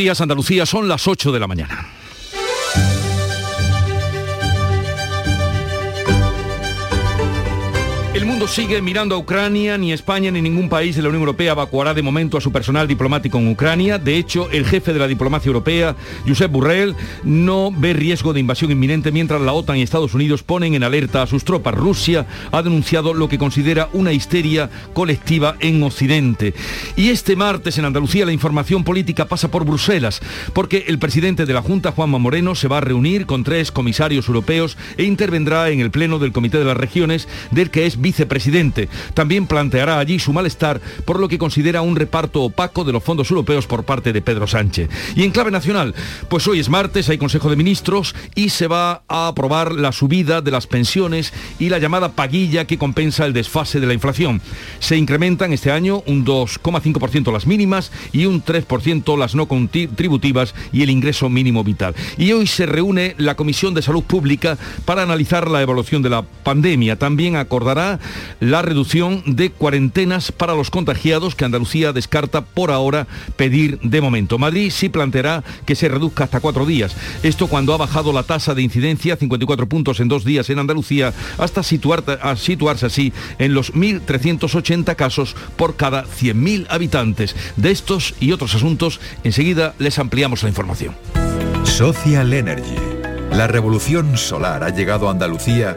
Días Andalucía son las 8 de la mañana. El mundo sigue mirando a Ucrania, ni España ni ningún país de la Unión Europea evacuará de momento a su personal diplomático en Ucrania. De hecho, el jefe de la diplomacia europea, Josep Burrell, no ve riesgo de invasión inminente mientras la OTAN y Estados Unidos ponen en alerta a sus tropas. Rusia ha denunciado lo que considera una histeria colectiva en Occidente. Y este martes en Andalucía la información política pasa por Bruselas, porque el presidente de la Junta, Juanma Moreno, se va a reunir con tres comisarios europeos e intervendrá en el Pleno del Comité de las Regiones, del que es vicepresidente. También planteará allí su malestar por lo que considera un reparto opaco de los fondos europeos por parte de Pedro Sánchez. Y en clave nacional, pues hoy es martes, hay Consejo de Ministros y se va a aprobar la subida de las pensiones y la llamada paguilla que compensa el desfase de la inflación. Se incrementan este año un 2,5% las mínimas y un 3% las no contributivas y el ingreso mínimo vital. Y hoy se reúne la Comisión de Salud Pública para analizar la evolución de la pandemia. También acordará la reducción de cuarentenas para los contagiados que Andalucía descarta por ahora pedir de momento. Madrid sí planteará que se reduzca hasta cuatro días. Esto cuando ha bajado la tasa de incidencia, 54 puntos en dos días en Andalucía, hasta situar, situarse así en los 1.380 casos por cada 100.000 habitantes. De estos y otros asuntos, enseguida les ampliamos la información. Social Energy. La revolución solar ha llegado a Andalucía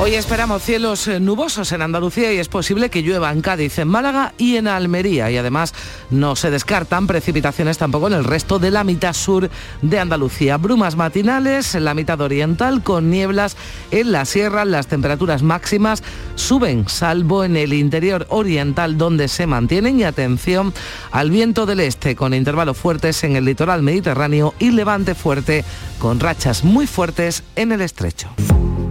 Hoy esperamos cielos eh, nubosos en Andalucía y es posible que llueva en Cádiz, en Málaga y en Almería. Y además no se descartan precipitaciones tampoco en el resto de la mitad sur de Andalucía. Brumas matinales en la mitad oriental con nieblas en la sierra. Las temperaturas máximas suben, salvo en el interior oriental donde se mantienen. Y atención al viento del este con intervalos fuertes en el litoral mediterráneo y levante fuerte con rachas muy fuertes en el estrecho.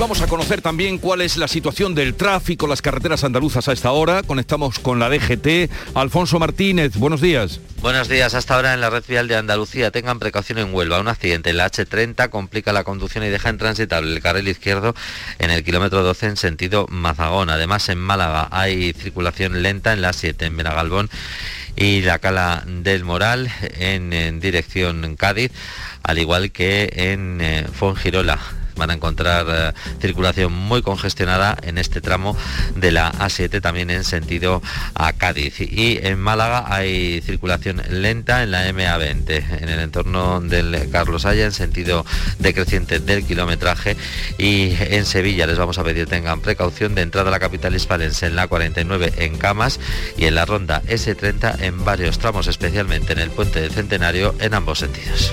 Vamos a conocer también cuál es la situación del tráfico, las carreteras andaluzas a esta hora. Conectamos con la DGT. Alfonso Martínez, buenos días. Buenos días. Hasta ahora en la red vial de Andalucía tengan precaución en Huelva. Un accidente en la H30 complica la conducción y deja intransitable el carril izquierdo en el kilómetro 12 en sentido Mazagón. Además en Málaga hay circulación lenta en la 7 en Benagalbón y la Cala del Moral en, dirección Cádiz, al igual que en eh, Fongirola van a encontrar eh, circulación muy congestionada en este tramo de la A7 también en sentido a Cádiz y en Málaga hay circulación lenta en la MA20 en el entorno del Carlos Haya en sentido decreciente del kilometraje y en Sevilla les vamos a pedir tengan precaución de entrada a la capital hispalense en la 49 en Camas y en la ronda S30 en varios tramos especialmente en el puente del Centenario en ambos sentidos.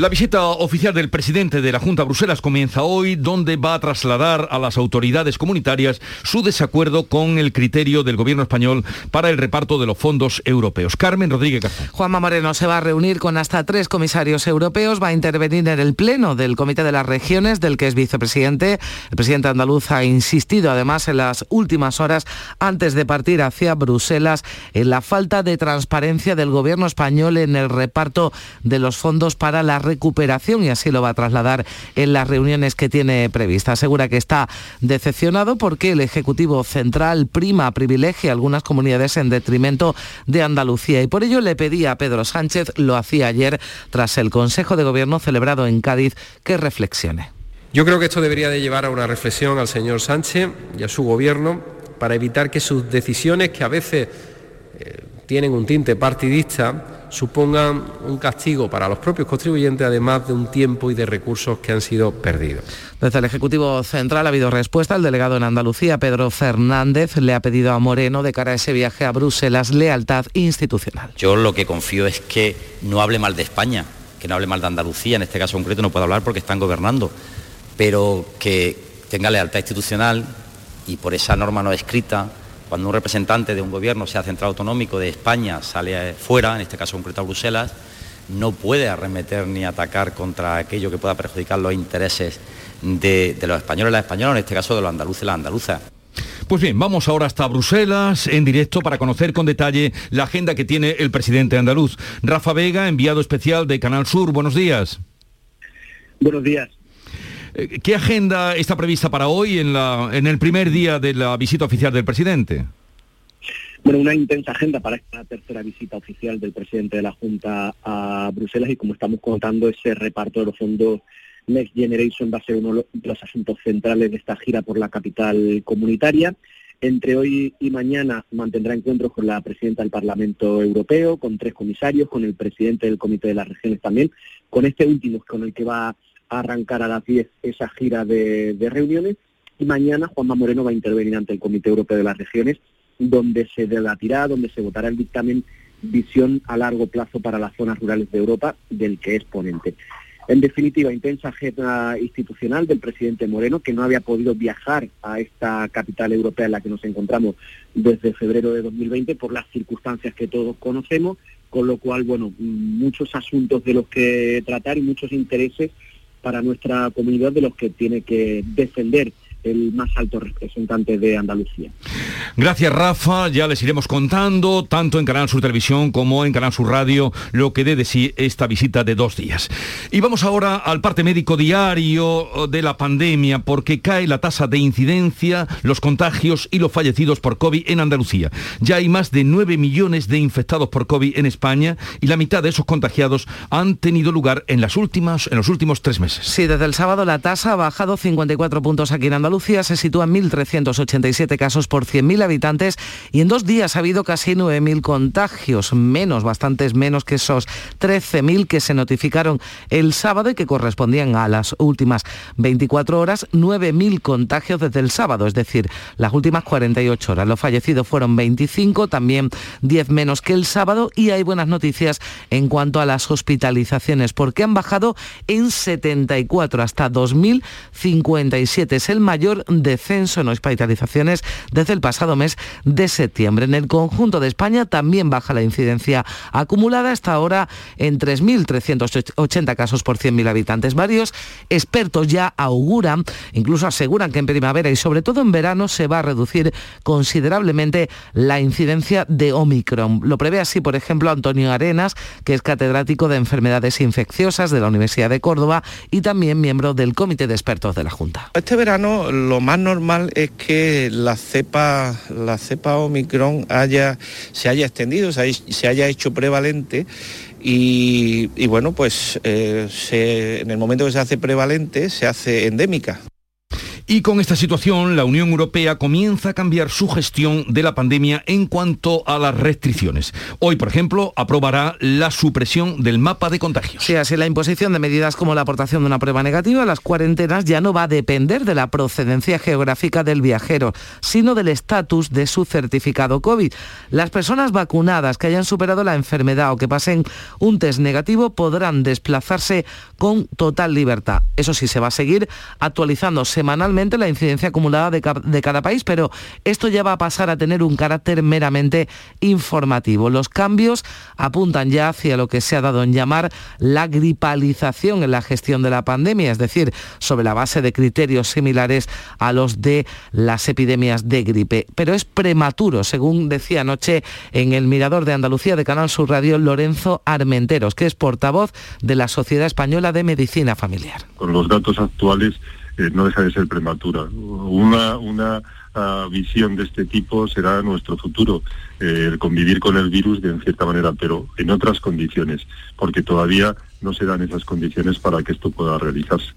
La visita oficial del presidente de la Junta Bruselas comienza hoy, donde va a trasladar a las autoridades comunitarias su desacuerdo con el criterio del gobierno español para el reparto de los fondos europeos. Carmen Rodríguez Garzón. Juanma Moreno se va a reunir con hasta tres comisarios europeos, va a intervenir en el pleno del Comité de las Regiones, del que es vicepresidente. El presidente andaluz ha insistido además en las últimas horas antes de partir hacia Bruselas en la falta de transparencia del gobierno español en el reparto de los fondos para la recuperación y así lo va a trasladar en las reuniones que tiene previstas. Asegura que está decepcionado porque el Ejecutivo Central prima, privilegia a algunas comunidades en detrimento de Andalucía y por ello le pedía a Pedro Sánchez, lo hacía ayer tras el Consejo de Gobierno celebrado en Cádiz, que reflexione. Yo creo que esto debería de llevar a una reflexión al señor Sánchez y a su gobierno para evitar que sus decisiones, que a veces eh, tienen un tinte partidista, supongan un castigo para los propios contribuyentes, además de un tiempo y de recursos que han sido perdidos. Desde el Ejecutivo Central ha habido respuesta. El delegado en Andalucía, Pedro Fernández, le ha pedido a Moreno, de cara a ese viaje a Bruselas, lealtad institucional. Yo lo que confío es que no hable mal de España, que no hable mal de Andalucía, en este caso concreto no puedo hablar porque están gobernando, pero que tenga lealtad institucional y por esa norma no escrita cuando un representante de un gobierno, sea central autonómico de España, sale fuera, en este caso concreto a Bruselas, no puede arremeter ni atacar contra aquello que pueda perjudicar los intereses de, los españoles y las españolas, en este caso de los andaluces y las andaluzas. Pues bien, vamos ahora hasta Bruselas en directo para conocer con detalle la agenda que tiene el presidente andaluz. Rafa Vega, enviado especial de Canal Sur, buenos días. Buenos días. Eh, ¿Qué agenda está prevista para hoy en, la, en el primer día de la visita oficial del presidente? Bueno, una intensa agenda para esta tercera visita oficial del presidente de la Junta a Bruselas y como estamos contando, ese reparto de los fondos Next Generation va a ser uno de los asuntos centrales de esta gira por la capital comunitaria. Entre hoy y mañana mantendrá encuentros con la presidenta del Parlamento Europeo, con tres comisarios, con el presidente del Comité de las Regiones también, con este último con el que va arrancar a las 10 esa gira de, reuniones y mañana Juanma Moreno va a intervenir ante el Comité Europeo de las Regiones, donde se debatirá, donde se votará el dictamen Visión a largo plazo para las zonas rurales de Europa, del que es ponente. En definitiva, intensa agenda institucional del presidente Moreno, que no había podido viajar a esta capital europea en la que nos encontramos desde febrero de 2020 por las circunstancias que todos conocemos, con lo cual, bueno, muchos asuntos de los que tratar y muchos intereses para nuestra comunidad de los que tiene que defender el más alto representante de Andalucía. Gracias Rafa, ya les iremos contando tanto en Canal Sur Televisión como en Canal Sur Radio lo que dé de sí esta visita de dos días. Y vamos ahora al parte médico diario de la pandemia porque cae la tasa de incidencia, los contagios y los fallecidos por COVID en Andalucía. Ya hay más de 9 millones de infectados por COVID en España y la mitad de esos contagiados han tenido lugar en, las últimas, en los últimos tres meses. Sí, desde el sábado la tasa ha bajado 54 puntos aquí en Andalucía Andalucía se sitúa en 1.387 casos por 100.000 habitantes y en dos días ha habido casi 9.000 contagios, menos, bastantes menos que esos 13.000 que se notificaron el sábado y que correspondían a las últimas 24 horas, 9.000 contagios desde el sábado, es decir, las últimas 48 horas. Los fallecidos fueron 25, también 10 menos que el sábado y hay buenas noticias en cuanto a las hospitalizaciones porque han bajado en 74 hasta 2.057. Es el mayor mayor descenso en hospitalizaciones desde el pasado mes de septiembre. En el conjunto de España también baja la incidencia acumulada hasta ahora en 3.380 casos por 100.000 habitantes. Varios expertos ya auguran, incluso aseguran que en primavera y sobre todo en verano se va a reducir considerablemente la incidencia de Omicron. Lo prevé así, por ejemplo, Antonio Arenas, que es catedrático de enfermedades infecciosas de la Universidad de Córdoba y también miembro del Comité de Expertos de la Junta. Este verano lo más normal es que la cepa, la cepa Omicron haya, se haya extendido, se haya, hecho prevalente y, bueno, pues eh, en el momento que se hace prevalente se hace endémica. Y con esta situación, la Unión Europea comienza a cambiar su gestión de la pandemia en cuanto a las restricciones. Hoy, por ejemplo, aprobará la supresión del mapa de contagios. Sí, así la imposición de medidas como la aportación de una prueba negativa a las cuarentenas ya no va a depender de la procedencia geográfica del viajero, sino del estatus de su certificado COVID. Las personas vacunadas que hayan superado la enfermedad o que pasen un test negativo podrán desplazarse con total libertad. Eso sí, se va a seguir actualizando semanalmente la incidencia acumulada de, cada país, pero esto ya va a pasar a tener un carácter meramente informativo. Los cambios apuntan ya hacia lo que se ha dado en llamar la gripalización en la gestión de la pandemia, es decir, sobre la base de criterios similares a los de las epidemias de gripe. Pero es prematuro, según decía anoche en el Mirador de Andalucía de Canal Sur Radio Lorenzo Armenteros, que es portavoz de la Sociedad Española de Medicina Familiar. Con los datos actuales no deja de ser prematura. Una, una ah, visión de este tipo será nuestro futuro, eh, el convivir con el virus de en cierta manera, pero en otras condiciones, porque todavía no se dan esas condiciones para que esto pueda realizarse.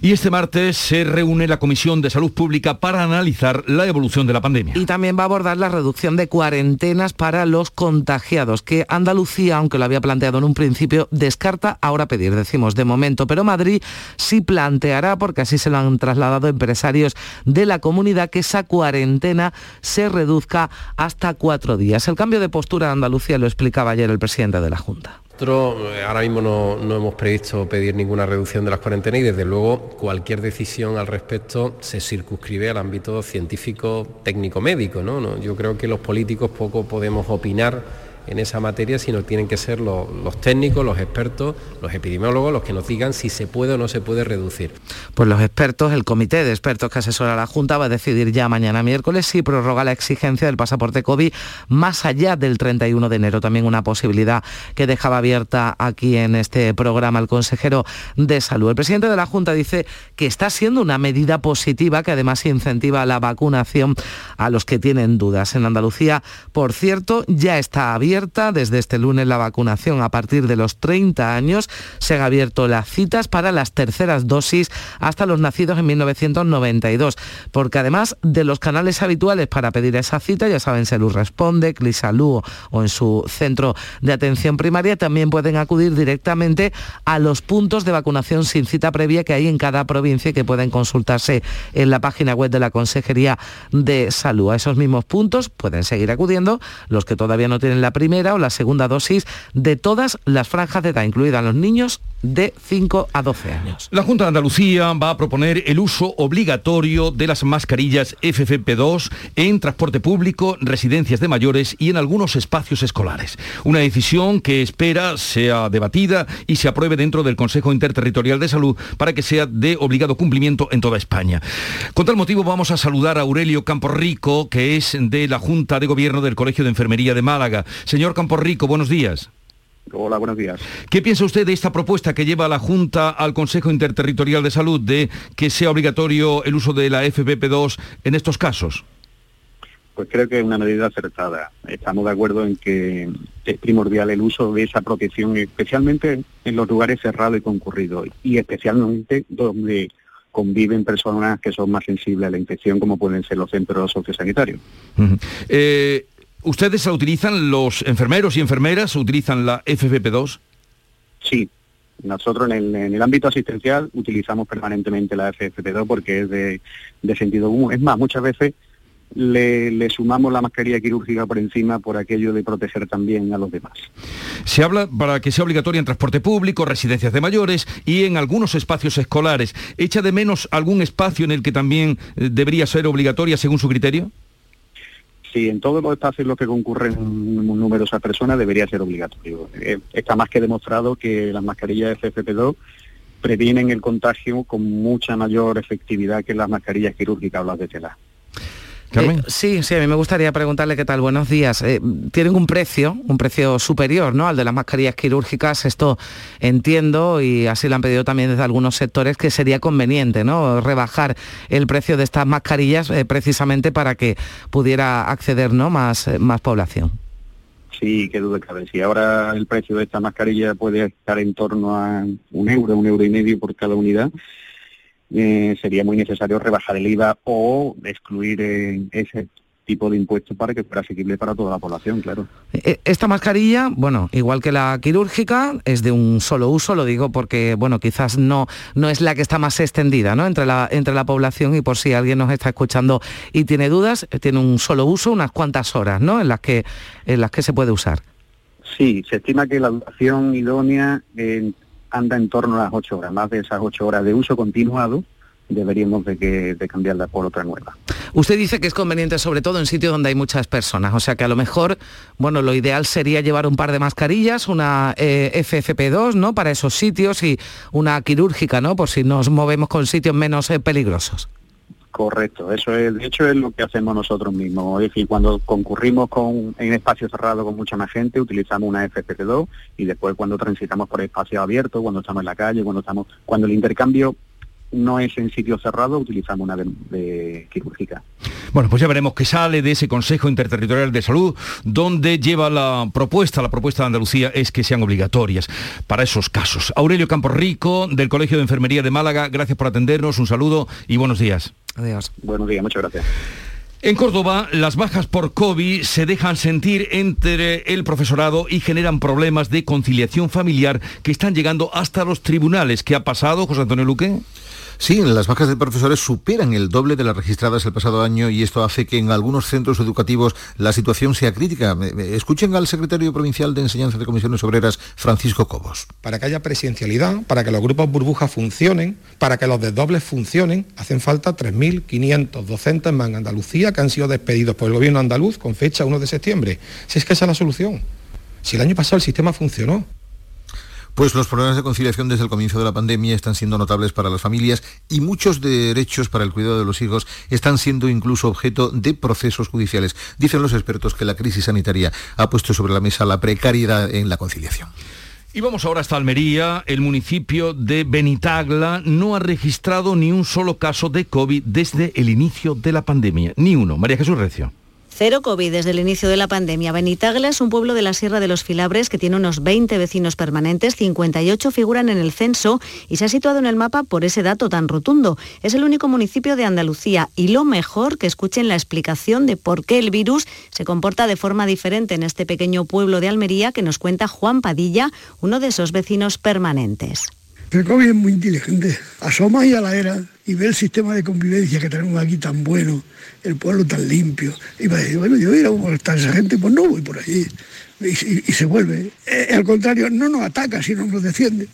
Y este martes se reúne la Comisión de Salud Pública para analizar la evolución de la pandemia. Y también va a abordar la reducción de cuarentenas para los contagiados, que Andalucía, aunque lo había planteado en un principio, descarta ahora pedir, decimos de momento, pero Madrid sí planteará, porque así se lo han trasladado empresarios de la comunidad, que esa cuarentena se reduzca hasta cuatro días. El cambio de postura de Andalucía lo explicaba ayer el presidente de la Junta. Eh, ahora mismo no, no, hemos previsto pedir ninguna reducción de las cuarentenas y desde luego cualquier decisión al respecto se circunscribe al ámbito científico, técnico, médico. ¿no? Yo creo que los políticos poco podemos opinar en esa materia, sino tienen que ser los, los, técnicos, los expertos, los epidemiólogos, los que nos digan si se puede o no se puede reducir. Pues los expertos, el comité de expertos que asesora a la Junta va a decidir ya mañana miércoles si prorroga la exigencia del pasaporte COVID más allá del 31 de enero. También una posibilidad que dejaba abierta aquí en este programa el consejero de salud. El presidente de la Junta dice que está siendo una medida positiva que además incentiva la vacunación a los que tienen dudas. En Andalucía, por cierto, ya está abierta desde este lunes la vacunación a partir de los 30 años. Se han abierto las citas para las terceras dosis hasta los nacidos en 1992, porque además de los canales habituales para pedir esa cita, ya saben, Salud Responde, Clisalud o en su centro de atención primaria, también pueden acudir directamente a los puntos de vacunación sin cita previa que hay en cada provincia y que pueden consultarse en la página web de la Consejería de Salud. A esos mismos puntos pueden seguir acudiendo los que todavía no tienen la primera o la segunda dosis de todas las franjas de edad, incluidas los niños de 5 a 12 años. La Junta de Andalucía va a proponer el uso obligatorio de las mascarillas FFP2 en transporte público, residencias de mayores y en algunos espacios escolares. Una decisión que espera sea debatida y se apruebe dentro del Consejo Interterritorial de Salud para que sea de obligado cumplimiento en toda España. Con tal motivo vamos a saludar a Aurelio Camporrico, que es de la Junta de Gobierno del Colegio de Enfermería de Málaga. Señor Camporrico, buenos días. Hola, buenos días. ¿Qué piensa usted de esta propuesta que lleva la Junta al Consejo Interterritorial de Salud de que sea obligatorio el uso de la FPP2 en estos casos? Pues creo que es una medida acertada. Estamos de acuerdo en que es primordial el uso de esa protección, especialmente en los lugares cerrados y concurridos, y especialmente donde conviven personas que son más sensibles a la infección, como pueden ser los centros sociosanitarios. Uh -huh. eh, ¿Ustedes la utilizan, los enfermeros y enfermeras utilizan la FFP2? Sí, nosotros en el, en el, ámbito asistencial utilizamos permanentemente la FFP2 porque es de, de sentido común. Es más, muchas veces le, le, sumamos la mascarilla quirúrgica por encima por aquello de proteger también a los demás. Se habla para que sea obligatoria en transporte público, residencias de mayores y en algunos espacios escolares. ¿Echa de menos algún espacio en el que también debería ser obligatoria según su criterio? Sí, en todos los espacios en los que concurren numerosas personas debería ser obligatorio. Eh, está más que demostrado que las mascarillas FFP2 previenen el contagio con mucha mayor efectividad que las mascarillas quirúrgicas o las de tela. Eh, sí, sí, a mí me gustaría preguntarle qué tal. Buenos días. Eh, tienen un precio, un precio superior, ¿no? Al de las mascarillas quirúrgicas. Esto entiendo y así lo han pedido también desde algunos sectores que sería conveniente, ¿no? Rebajar el precio de estas mascarillas eh, precisamente para que pudiera acceder, ¿no? Más, más población. Sí, qué duda cabe. Si ahora el precio de esta mascarilla puede estar en torno a un euro, un euro y medio por cada unidad, eh, sería muy necesario rebajar el IVA o excluir eh, ese tipo de impuestos para que fuera asequible para toda la población, claro. Esta mascarilla, bueno, igual que la quirúrgica, es de un solo uso, lo digo porque, bueno, quizás no, no es la que está más extendida, ¿no? Entre la, entre la población y por si alguien nos está escuchando y tiene dudas, tiene un solo uso, unas cuantas horas, ¿no? En las que, en las que se puede usar. Sí, se estima que la duración idónea eh, anda en torno a las ocho horas, más de esas ocho horas de uso continuado, deberíamos de, que, de cambiarla por otra nueva. Usted dice que es conveniente sobre todo en sitios donde hay muchas personas, o sea que a lo mejor, bueno, lo ideal sería llevar un par de mascarillas, una eh, FFP2, ¿no? Para esos sitios y una quirúrgica, ¿no? Por si nos movemos con sitios menos eh, peligrosos. Correcto, eso es, de hecho es lo que hacemos nosotros mismos. Es decir, cuando concurrimos con, en espacios cerrados con mucha más gente, utilizamos una FFP2 y después cuando transitamos por espacios abiertos, cuando estamos en la calle, cuando estamos, cuando el intercambio no es en sitio cerrado, utilizamos una de, quirúrgica. Bueno, pues ya veremos qué sale de ese Consejo Interterritorial de Salud, donde lleva la propuesta, la propuesta de Andalucía es que sean obligatorias para esos casos. Aurelio Campos Rico, del Colegio de Enfermería de Málaga, gracias por atendernos, un saludo y buenos días. Adiós. Buenos días, muchas gracias. En Córdoba, las bajas por COVID se dejan sentir entre el profesorado y generan problemas de conciliación familiar que están llegando hasta los tribunales. ¿Qué ha pasado, José Antonio Luque? Sí, las bajas de profesores superan el doble de las registradas el pasado año y esto hace que en algunos centros educativos la situación sea crítica. Escuchen al secretario provincial de Enseñanza de Comisiones Obreras, Francisco Cobos. Para que haya presencialidad, para que los grupos burbujas funcionen, para que los desdobles funcionen, hacen falta 3.500 docentes más en Andalucía que han sido despedidos por el gobierno andaluz con fecha 1 de septiembre. Si es que esa es la solución. Si el año pasado el sistema funcionó, pues los problemas de conciliación desde el comienzo de la pandemia están siendo notables para las familias y muchos derechos para el cuidado de los hijos están siendo incluso objeto de procesos judiciales. Dicen los expertos que la crisis sanitaria ha puesto sobre la mesa la precariedad en la conciliación. Y vamos ahora hasta Almería. El municipio de Benitagla no ha registrado ni un solo caso de COVID desde el inicio de la pandemia. Ni uno. María Jesús Recio. Cero COVID desde el inicio de la pandemia. Benitagla es un pueblo de la Sierra de los Filabres que tiene unos 20 vecinos permanentes, 58 figuran en el censo y se ha situado en el mapa por ese dato tan rotundo. Es el único municipio de Andalucía y lo mejor que escuchen la explicación de por qué el virus se comporta de forma diferente en este pequeño pueblo de Almería que nos cuenta Juan Padilla, uno de esos vecinos permanentes. El COVID es muy inteligente. Asoma y a la era y ve el sistema de convivencia que tenemos aquí tan bueno, el pueblo tan limpio. Y va a decir, bueno, yo voy a molestar a esa gente, pues no voy por allí. Y, se vuelve. Eh, al contrario, no nos ataca, sino nos defiende.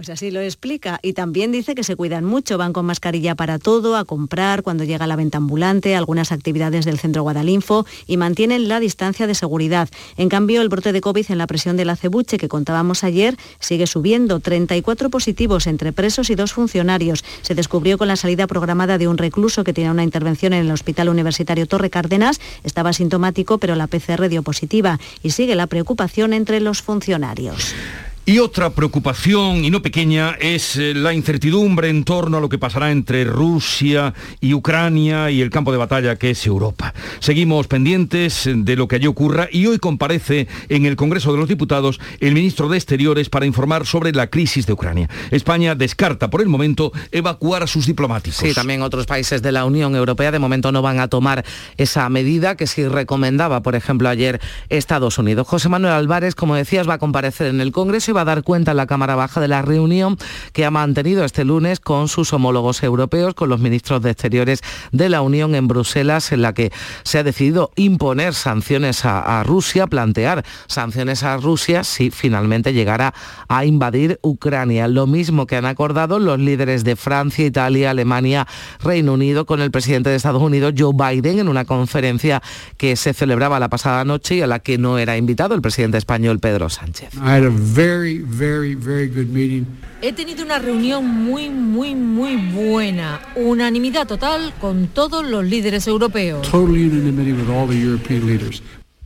Pues así lo explica. Y también dice que se cuidan mucho, van con mascarilla para todo, a comprar, cuando llega la venta ambulante, algunas actividades del centro Guadalinfo y mantienen la distancia de seguridad. En cambio, el brote de COVID en la presión de la cebuche que contábamos ayer sigue subiendo. 34 positivos entre presos y dos funcionarios. Se descubrió con la salida programada de un recluso que tenía una intervención en el Hospital Universitario Torre Cárdenas. Estaba sintomático, pero la PCR dio positiva. Y sigue la preocupación entre los funcionarios. Y otra preocupación, y no pequeña, es eh, la incertidumbre en torno a lo que pasará entre Rusia y Ucrania y el campo de batalla que es Europa. Seguimos pendientes de lo que allí ocurra y hoy comparece en el Congreso de los Diputados el ministro de Exteriores para informar sobre la crisis de Ucrania. España descarta por el momento evacuar a sus diplomáticos. Sí, también otros países de la Unión Europea de momento no van a tomar esa medida que sí recomendaba, por ejemplo, ayer Estados Unidos. José Manuel Álvarez, como decías, va a comparecer en el Congreso va a dar cuenta en la Cámara Baja de la reunión que ha mantenido este lunes con sus homólogos europeos, con los ministros de Exteriores de la Unión en Bruselas, en la que se ha decidido imponer sanciones a, Rusia, plantear sanciones a Rusia si finalmente llegara a invadir Ucrania. Lo mismo que han acordado los líderes de Francia, Italia, Alemania, Reino Unido con el presidente de Estados Unidos, Joe Biden, en una conferencia que se celebraba la pasada noche y a la que no era invitado el presidente español Pedro Sánchez. He tenido una reunión muy, muy, muy buena. Unanimidad total con todos los líderes europeos.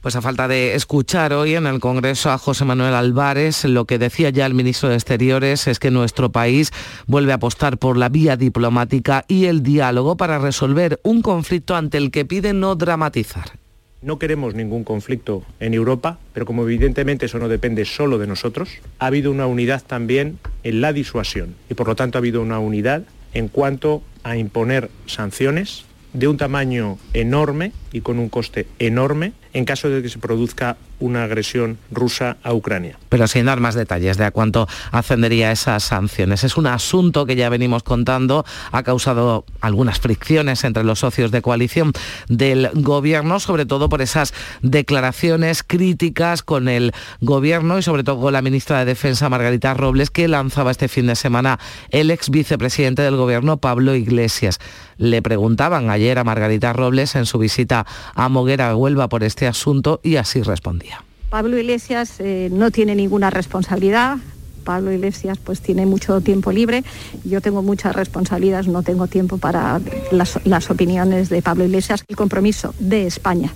Pues a falta de escuchar hoy en el Congreso a José Manuel Álvarez, lo que decía ya el ministro de Exteriores es que nuestro país vuelve a apostar por la vía diplomática y el diálogo para resolver un conflicto ante el que pide no dramatizar. No queremos ningún conflicto en Europa, pero como evidentemente eso no depende solo de nosotros, ha habido una unidad también en la disuasión. Y por lo tanto ha habido una unidad en cuanto a imponer sanciones de un tamaño enorme y con un coste enorme en caso de que se produzca una agresión rusa a Ucrania. Pero sin dar más detalles de a cuánto ascendería esas sanciones. Es un asunto que ya venimos contando, ha causado algunas fricciones entre los socios de coalición del gobierno, sobre todo por esas declaraciones críticas con el gobierno y sobre todo con la ministra de Defensa, Margarita Robles, que lanzaba este fin de semana el ex vicepresidente del gobierno, Pablo Iglesias. Le preguntaban ayer a Margarita Robles en su visita a Moguera, Huelva, por este asunto y así respondía. Pablo Iglesias eh, no tiene ninguna responsabilidad. Pablo Iglesias pues tiene mucho tiempo libre. Yo tengo muchas responsabilidades, no tengo tiempo para las, las opiniones de Pablo Iglesias. El compromiso de España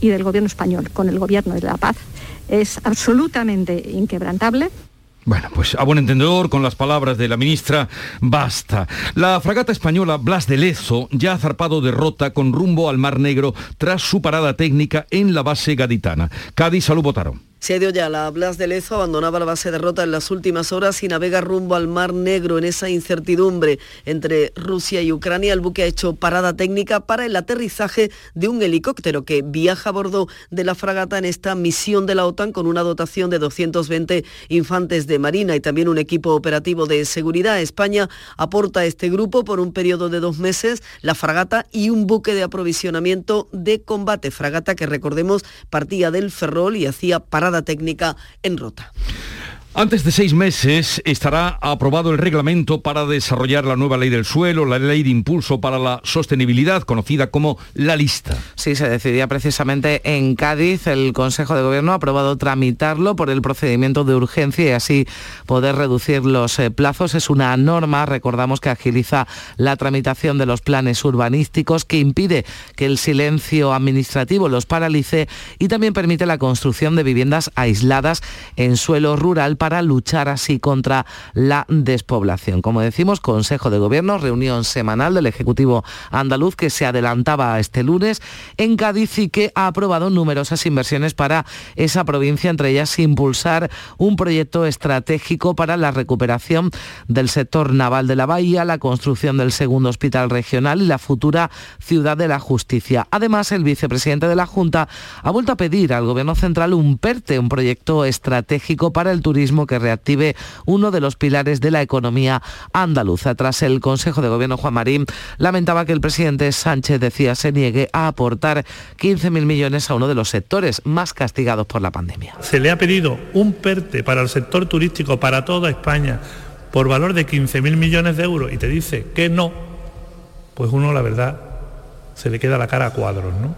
y del gobierno español con el gobierno de la paz es absolutamente inquebrantable Bueno, pues a buen entendedor, con las palabras de la ministra, basta. La fragata española Blas de Lezo ya ha zarpado derrota con rumbo al Mar Negro tras su parada técnica en la base gaditana. Cádiz, salud, votaron. Se ha ido ya la Blas de Lezo, abandonaba la base de Rota en las últimas horas y navega rumbo al Mar Negro en esa incertidumbre entre Rusia y Ucrania. El buque ha hecho parada técnica para el aterrizaje de un helicóptero que viaja a bordo de la fragata en esta misión de la OTAN con una dotación de 220 infantes de marina y también un equipo operativo de seguridad. España aporta a este grupo por un periodo de dos meses la fragata y un buque de aprovisionamiento de combate. Fragata que recordemos partía del Ferrol y hacía parada técnica en Rota. Antes de seis meses estará aprobado el reglamento para desarrollar la nueva ley del suelo, la ley de impulso para la sostenibilidad, conocida como la lista. Sí, se decidía precisamente en Cádiz. El Consejo de Gobierno ha aprobado tramitarlo por el procedimiento de urgencia y así poder reducir los eh, plazos. Es una norma, recordamos, que agiliza la tramitación de los planes urbanísticos, que impide que el silencio administrativo los paralice y también permite la construcción de viviendas aisladas en suelo rural luchar así contra la despoblación. Como decimos, Consejo de Gobierno, reunión semanal del Ejecutivo andaluz que se adelantaba este lunes en Cádiz y que ha aprobado numerosas inversiones para esa provincia, entre ellas impulsar un proyecto estratégico para la recuperación del sector naval de la bahía, la construcción del segundo hospital regional y la futura ciudad de la justicia. Además, el vicepresidente de la Junta ha vuelto a pedir al Gobierno central un PERTE, un proyecto estratégico para el turismo que reactive uno de los pilares de la economía andaluza. Tras el Consejo de Gobierno, Juan Marín lamentaba que el presidente Sánchez decía se niegue a aportar 15.000 millones a uno de los sectores más castigados por la pandemia. Se le ha pedido un PERTE para el sector turístico para toda España por valor de 15.000 millones de euros y te dice que no, pues uno la verdad se le queda la cara a cuadros, ¿no?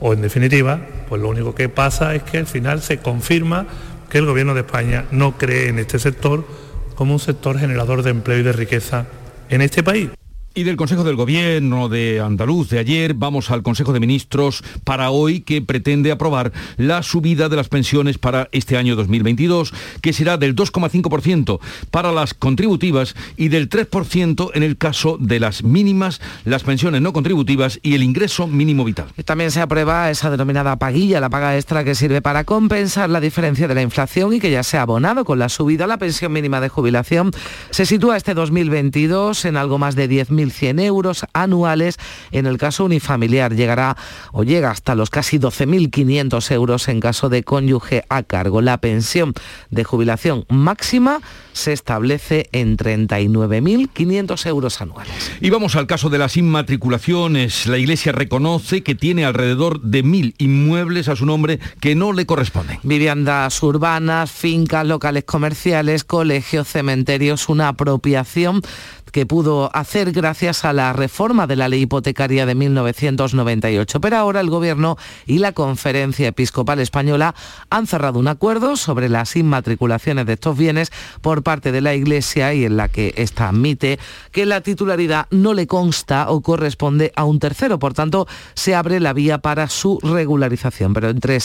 O en definitiva, pues lo único que pasa es que al final se confirma que el Gobierno de España no cree en este sector como un sector generador de empleo y de riqueza en este país. Y del Consejo del Gobierno de Andaluz de ayer vamos al Consejo de Ministros para hoy que pretende aprobar la subida de las pensiones para este año 2022, que será del 2,5% para las contributivas y del 3% en el caso de las mínimas, las pensiones no contributivas y el ingreso mínimo vital. También se aprueba esa denominada paguilla, la paga extra que sirve para compensar la diferencia de la inflación y que ya se ha abonado con la subida a la pensión mínima de jubilación. Se sitúa este 2022 en algo más de 10.000 1.100 euros anuales. En el caso unifamiliar llegará o llega hasta los casi 12.500 euros en caso de cónyuge a cargo. La pensión de jubilación máxima se establece en 39.500 euros anuales. Y vamos al caso de las inmatriculaciones. La Iglesia reconoce que tiene alrededor de mil inmuebles a su nombre que no le corresponden. Viviendas urbanas, fincas, locales comerciales, colegios, cementerios, una apropiación que pudo hacer gracias a la reforma de la ley hipotecaria de 1998. Pero ahora el Gobierno y la Conferencia Episcopal Española han cerrado un acuerdo sobre las inmatriculaciones de estos bienes por parte de la Iglesia y en la que ésta admite que la titularidad no le consta o corresponde a un tercero. Por tanto, se abre la vía para su regularización. Pero entre,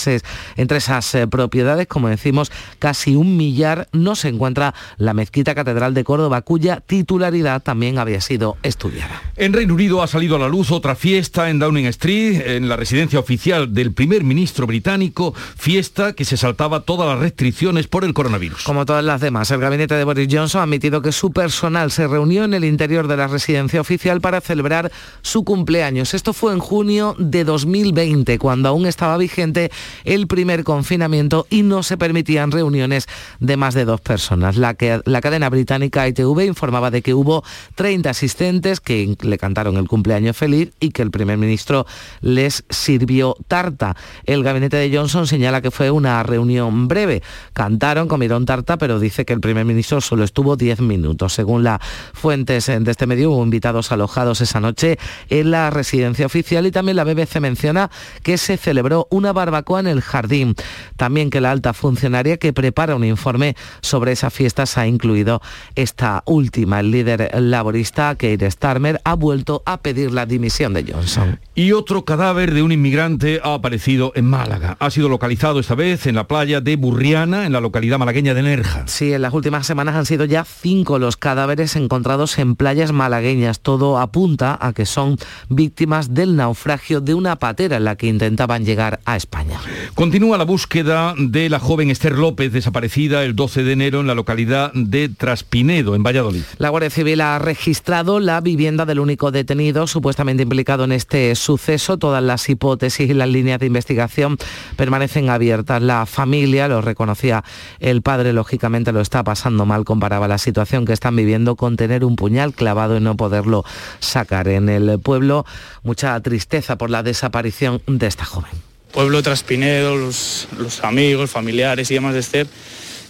entre esas eh, propiedades, como decimos, casi un millar no se encuentra la Mezquita Catedral de Córdoba, cuya titularidad también había sido estudiada. En Reino Unido ha salido a la luz otra fiesta en Downing Street, en la residencia oficial del primer ministro británico, fiesta que se saltaba todas las restricciones por el coronavirus. Como todas las demás, el gabinete de Boris Johnson ha admitido que su personal se reunió en el interior de la residencia oficial para celebrar su cumpleaños. Esto fue en junio de 2020, cuando aún estaba vigente el primer confinamiento y no se permitían reuniones de más de dos personas. La, que, la cadena británica ITV informaba de que hubo 30 asistentes que le cantaron el cumpleaños feliz y que el primer ministro les sirvió tarta. El gabinete de Johnson señala que fue una reunión breve. Cantaron, comieron tarta, pero dice que el primer ministro solo estuvo 10 minutos. Según las fuentes de este medio, hubo invitados alojados esa noche en la residencia oficial y también la BBC menciona que se celebró una barbacoa en el jardín. También que la alta funcionaria que prepara un informe sobre esas fiestas ha incluido esta última. El líder laborista Keir Starmer ha vuelto a pedir la dimisión de Johnson. Y otro cadáver de un inmigrante ha aparecido en Málaga. Ha sido localizado esta vez en la playa de Burriana, en la localidad malagueña de Nerja. Sí, en las últimas semanas han sido ya cinco los cadáveres encontrados en playas malagueñas. Todo apunta a que son víctimas del naufragio de una patera en la que intentaban llegar a España. Continúa la búsqueda de la joven Esther López, desaparecida el 12 de enero en la localidad de Traspinedo, en Valladolid. La Guardia Civil ha registrado la vivienda del único detenido supuestamente implicado en este suceso. Todas las hipótesis y las líneas de investigación permanecen abiertas. La familia, lo reconocía el padre, lógicamente lo está pasando mal, comparaba la situación que están viviendo con tener un puñal clavado y no poderlo sacar. En el pueblo, mucha tristeza por la desaparición de esta joven. Pueblo Traspinedo, los, los amigos, familiares y demás de Esther,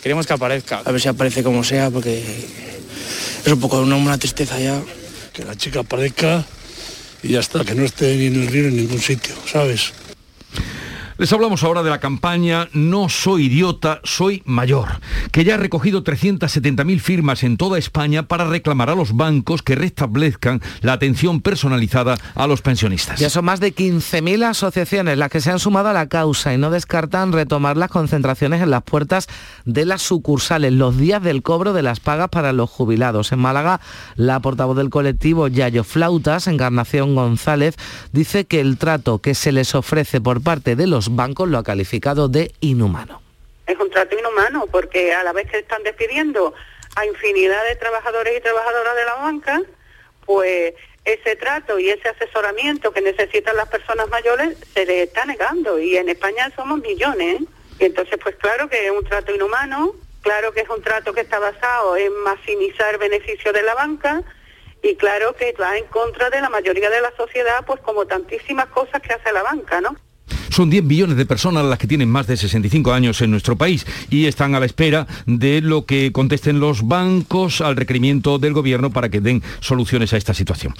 queremos que aparezca. A ver si aparece como sea, porque es un poco una, una tristeza ya. Que la chica aparezca y ya está, que no esté ni en el río ni en ningún sitio, ¿sabes? Les hablamos ahora de la campaña No soy idiota, soy mayor, que ya ha recogido 370.000 firmas en toda España para reclamar a los bancos que restablezcan la atención personalizada a los pensionistas. Ya son más de 15.000 asociaciones las que se han sumado a la causa y no descartan retomar las concentraciones en las puertas de las sucursales los días del cobro de las pagas para los jubilados. En Málaga, la portavoz del colectivo Yayo Flautas, Encarnación González, dice que el trato que se les ofrece por parte de los bancos lo ha calificado de inhumano. Es un trato inhumano porque a la vez que están despidiendo a infinidad de trabajadores y trabajadoras de la banca, pues ese trato y ese asesoramiento que necesitan las personas mayores se les está negando y en España somos millones. Y entonces, pues claro que es un trato inhumano, claro que es un trato que está basado en maximizar beneficios de la banca y claro que va en contra de la mayoría de la sociedad, pues como tantísimas cosas que hace la banca, ¿no? Son 10 millones de personas las que tienen más de 65 años en nuestro país y están a la espera de lo que contesten los bancos al requerimiento del gobierno para que den soluciones a esta situación.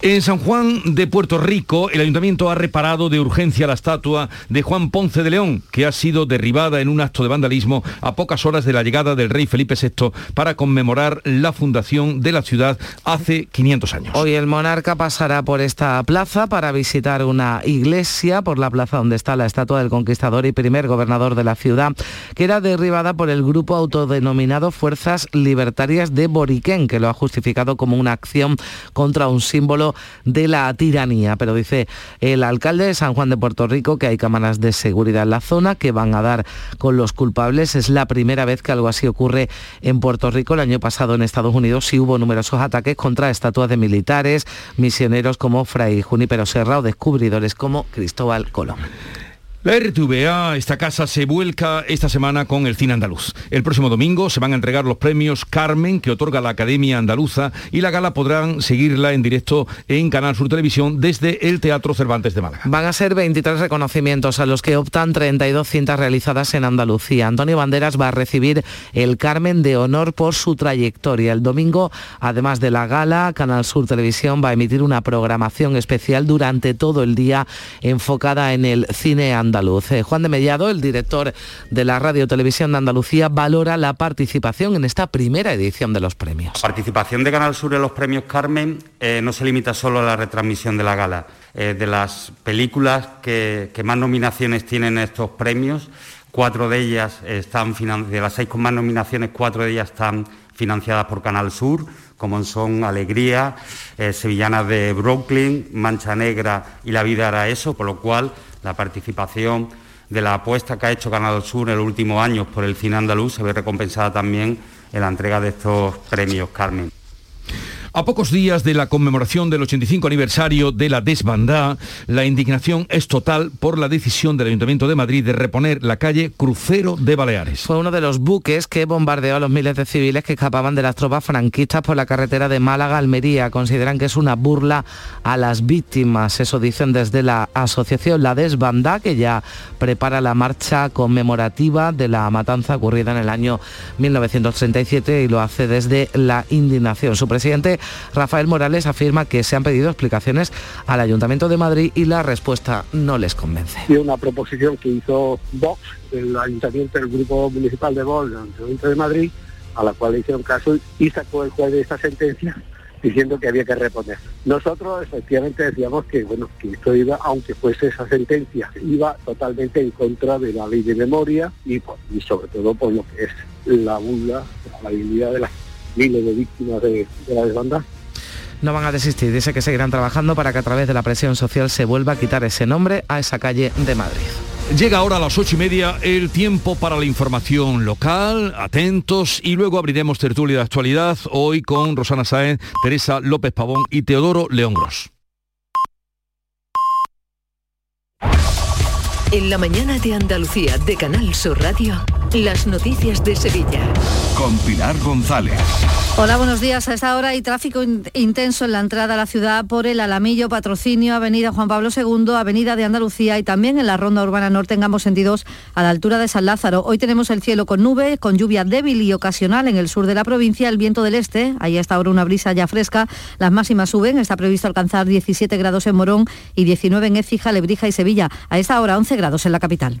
En San Juan de Puerto Rico, el ayuntamiento ha reparado de urgencia la estatua de Juan Ponce de León, que ha sido derribada en un acto de vandalismo a pocas horas de la llegada del rey Felipe VI para conmemorar la fundación de la ciudad hace 500 años. Hoy el monarca pasará por esta plaza para visitar una iglesia, por la plaza donde está la estatua del conquistador y primer gobernador de la ciudad, que era derribada por el grupo autodenominado Fuerzas Libertarias de Boriquén, que lo ha justificado como una acción contra un símbolo de la tiranía. Pero dice el alcalde de San Juan de Puerto Rico que hay cámaras de seguridad en la zona que van a dar con los culpables. Es la primera vez que algo así ocurre en Puerto Rico. El año pasado en Estados Unidos sí hubo numerosos ataques contra estatuas de militares, misioneros como Fray Junípero Serra o descubridores como Cristóbal Colón. La RTVA, esta casa, se vuelca esta semana con el cine andaluz. El próximo domingo se van a entregar los premios Carmen que otorga la Academia Andaluza y la gala podrán seguirla en directo en Canal Sur Televisión desde el Teatro Cervantes de Málaga. Van a ser 23 reconocimientos a los que optan 32 cintas realizadas en Andalucía. Antonio Banderas va a recibir el Carmen de honor por su trayectoria. El domingo, además de la gala, Canal Sur Televisión va a emitir una programación especial durante todo el día enfocada en el cine andaluz andaluz. Eh, Juan de Mellado, el director de la Radio Televisión de Andalucía, valora la participación en esta primera edición de los premios. La participación de Canal Sur en los premios Carmen eh, no se limita solo a la retransmisión de la gala. Eh, de las películas que, más nominaciones tienen estos premios, cuatro de ellas están de las seis con más nominaciones, cuatro de ellas están financiadas por Canal Sur, como son Alegría, eh, Sevillanas de Brooklyn, Mancha Negra y La vida era eso, por lo cual la participación de la apuesta que ha hecho Canal Sur en los últimos años por el cine andaluz se ve recompensada también en la entrega de estos premios, Carmen. A pocos días de la conmemoración del 85 aniversario de la desbandada, la indignación es total por la decisión del Ayuntamiento de Madrid de reponer la calle Crucero de Baleares. Fue uno de los buques que bombardeó a los miles de civiles que escapaban de las tropas franquistas por la carretera de Málaga Almería. Consideran que es una burla a las víctimas. Eso dicen desde la asociación La Desbanda, que ya prepara la marcha conmemorativa de la matanza ocurrida en el año 1937 y lo hace desde la indignación. Su presidente Rafael Morales afirma que se han pedido explicaciones al Ayuntamiento de Madrid y la respuesta no les convence. Y una proposición que hizo Vox, el Ayuntamiento del Grupo Municipal de Vox, del Ayuntamiento de Madrid, a la cual le hicieron caso y sacó el juez de esta sentencia diciendo que había que reponer. Nosotros efectivamente decíamos que bueno que esto iba, aunque fuese esa sentencia, iba totalmente en contra de la ley de memoria y, y sobre todo por lo que es la burla, la habilidad de las miles de víctimas de, de la desbandada no van a desistir. Dice que seguirán trabajando para que a través de la presión social se vuelva a quitar ese nombre a esa calle de Madrid. Llega ahora a las ocho y media el tiempo para la información local, atentos, y luego abriremos tertulia de actualidad hoy con Rosana Sáenz, Teresa López Pavón y Teodoro León Gros. En la mañana de Andalucía de Canal Sur Radio, las noticias de Sevilla. Con Pilar González. Hola, buenos días. A esta hora hay tráfico intenso en la entrada a la ciudad por el Alamillo, Patrocinio, Avenida Juan Pablo II, Avenida de Andalucía y también en la Ronda Urbana Norte en ambos sentidos a la altura de San Lázaro. Hoy tenemos el cielo con nube, con lluvia débil y ocasional en el sur de la provincia, el viento del este, ahí está ahora una brisa ya fresca, las máximas suben, está previsto alcanzar 17 grados en Morón y 19 en Écija, Lebrija y Sevilla. A esta hora 11 grados en la capital.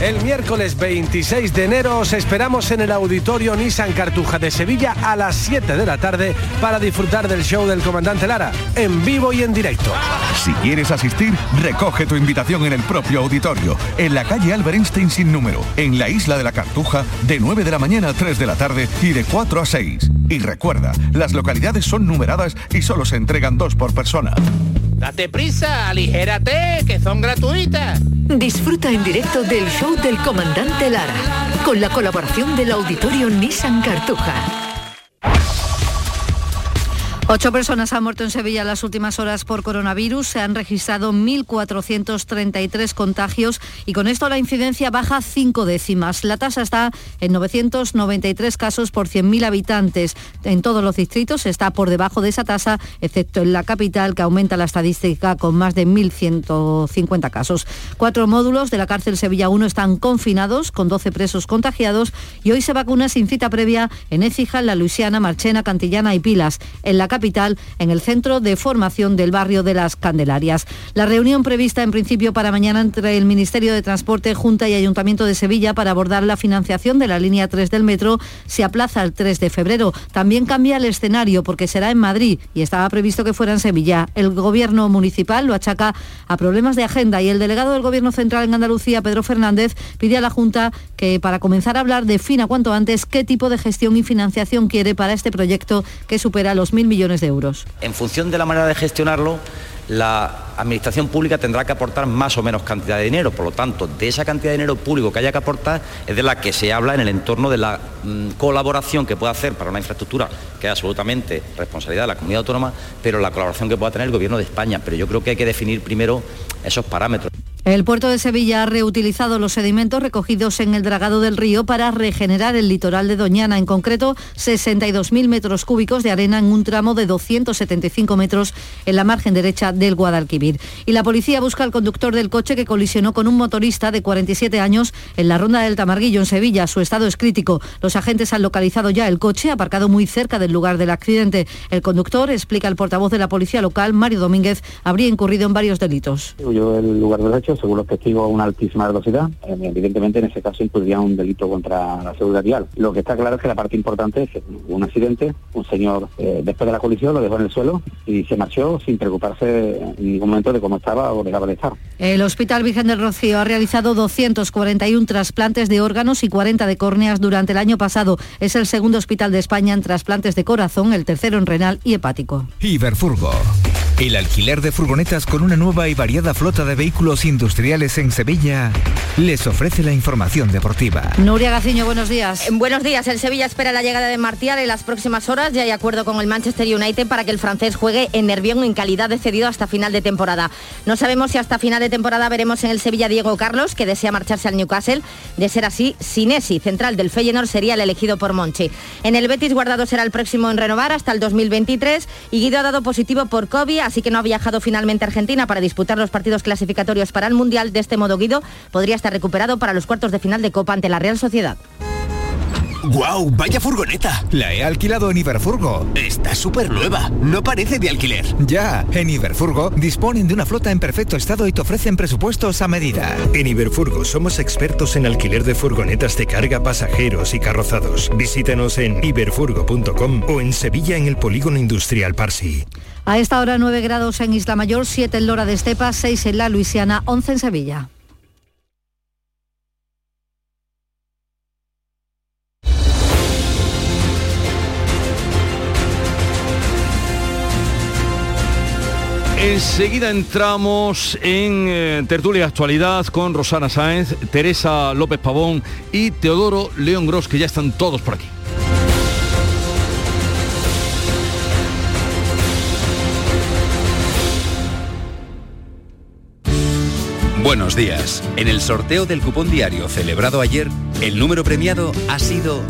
el miércoles 26 de enero os esperamos en el auditorio Nissan Cartuja de Sevilla a las 7 de la tarde para disfrutar del show del comandante Lara, en vivo y en directo. Si quieres asistir, recoge tu invitación en el propio auditorio, en la calle Albert Einstein sin número, en la isla de la Cartuja, de 9 de la mañana a 3 de la tarde y de 4 a 6. Y recuerda, las localidades son numeradas y solo se entregan dos por persona. Date prisa, aligérate, que son gratuitas. Disfruta en directo del show del comandante Lara, con la colaboración del auditorio Nissan Cartuja. Ocho personas han muerto en Sevilla en las últimas horas por coronavirus. Se han registrado 1.433 contagios y con esto la incidencia baja cinco décimas. La tasa está en 993 casos por 100.000 habitantes. En todos los distritos está por debajo de esa tasa, excepto en la capital, que aumenta la estadística con más de 1.150 casos. Cuatro módulos de la cárcel Sevilla 1 están confinados con 12 presos contagiados y hoy se vacuna sin cita previa en Écija, La Luisiana, Marchena, Cantillana y Pilas. En la capital, en el centro de formación del barrio de las Candelarias. La reunión prevista en principio para mañana entre el Ministerio de Transporte, Junta y Ayuntamiento de Sevilla para abordar la financiación de la línea 3 del metro se aplaza el 3 de febrero. También cambia el escenario porque será en Madrid y estaba previsto que fuera en Sevilla. El gobierno municipal lo achaca a problemas de agenda y el delegado del Gobierno Central en Andalucía, Pedro Fernández, pide a la Junta que para comenzar a hablar defina cuanto antes qué tipo de gestión y financiación quiere para este proyecto que supera los mil millones En función de la manera de gestionarlo, la administración pública tendrá que aportar más o menos cantidad de dinero. Por lo tanto, de esa cantidad de dinero público que haya que aportar es de la que se habla en el entorno de la mm, colaboración que pueda hacer para una infraestructura que es absolutamente responsabilidad de la comunidad autónoma, pero la colaboración que pueda tener el Gobierno de España. Pero yo creo que hay que definir primero esos parámetros. El puerto de Sevilla ha reutilizado los sedimentos recogidos en el dragado del río para regenerar el litoral de Doñana, en concreto 62.000 metros cúbicos de arena en un tramo de 275 metros en la margen derecha del Guadalquivir. Y la policía busca al conductor del coche que colisionó con un motorista de 47 años en la ronda del Tamarguillo, en Sevilla. Su estado es crítico. Los agentes han localizado ya el coche, aparcado muy cerca del lugar del accidente. El conductor, explica el portavoz de la policía local, Mario Domínguez, habría incurrido en varios delitos. Lugar del hecho según los testigos, una altísima velocidad. Eh, evidentemente, en ese caso incurría un delito contra la seguridad vial. Lo que está claro es que la parte importante es que hubo un accidente, un señor eh, después de la colisión lo dejó en el suelo y se marchó sin preocuparse en ningún momento de cómo estaba o dejaba de estar. El Hospital Virgen del Rocío ha realizado 241 trasplantes de órganos y 40 de córneas durante el año pasado. Es el segundo hospital de España en trasplantes de corazón, el tercero en renal y hepático. Iberfurgo. El alquiler de furgonetas con una nueva y variada flota de vehículos industriales en Sevilla les ofrece la información deportiva. Nuria Gaciño, buenos días. Eh, buenos días. El Sevilla espera la llegada de Martial en las próximas horas. Ya hay acuerdo con el Manchester United para que el francés juegue en Nervión en calidad de cedido hasta final de temporada. No sabemos si hasta final de temporada veremos en el Sevilla Diego Carlos, que desea marcharse al Newcastle. De ser así, Sinesi, central del Feyenoord, sería el elegido por Monchi. En el Betis, Guardado será el próximo en renovar hasta el 2023 y Guido ha dado positivo por COVID así que no ha viajado finalmente a Argentina para disputar los partidos clasificatorios para el Mundial. De este modo, Guido podría estar recuperado para los cuartos de final de Copa ante la Real Sociedad. ¡Guau! ¡Vaya furgoneta! La he alquilado en Iberfurgo. Está súper nueva. No parece de alquiler. Ya, en Iberfurgo disponen de una flota en perfecto estado y te ofrecen presupuestos a medida. En Iberfurgo somos expertos en alquiler de furgonetas de carga, pasajeros y carrozados. Visítanos en iberfurgo.com o en Sevilla en el Polígono Industrial Parsi. A esta hora 9 grados en Isla Mayor, 7 en Lora de Estepa, 6 en La Luisiana, 11 en Sevilla. Enseguida entramos en eh, tertulia actualidad con Rosana Sáenz, Teresa López Pavón y Teodoro León Gros, que ya están todos por aquí. Buenos días. En el sorteo del cupón diario celebrado ayer, el número premiado ha sido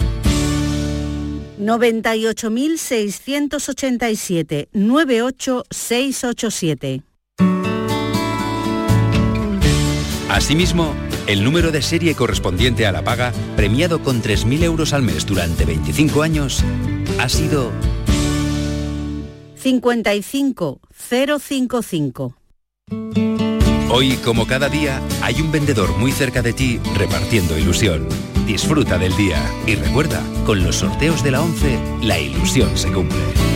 98.687 98687. Asimismo, el número de serie correspondiente a la paga, premiado con 3.000 euros al mes durante 25 años, ha sido 55055. Hoy, como cada día, hay un vendedor muy cerca de ti repartiendo ilusión. Disfruta del día y recuerda, con los sorteos de la 11, la ilusión se cumple.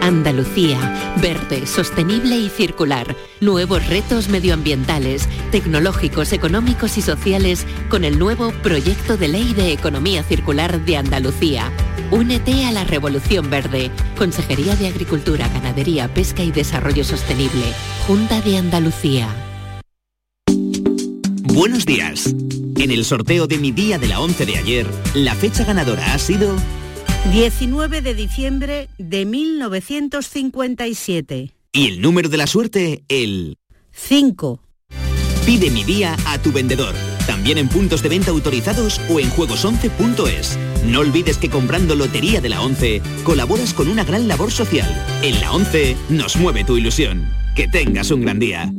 Andalucía, verde, sostenible y circular. Nuevos retos medioambientales, tecnológicos, económicos y sociales con el nuevo Proyecto de Ley de Economía Circular de Andalucía. Únete a la Revolución Verde. Consejería de Agricultura, Ganadería, Pesca y Desarrollo Sostenible. Junta de Andalucía. Buenos días. En el sorteo de mi día de la 11 de ayer, la fecha ganadora ha sido 19 de diciembre de 1957. y el número de la suerte, el 5. Pide mi día a tu vendedor, también en puntos de venta autorizados o en juegos11.es. No olvides que comprando Lotería de la 11 colaboras con una gran labor social. En la 11 nos mueve tu ilusión. Que tengas un gran día.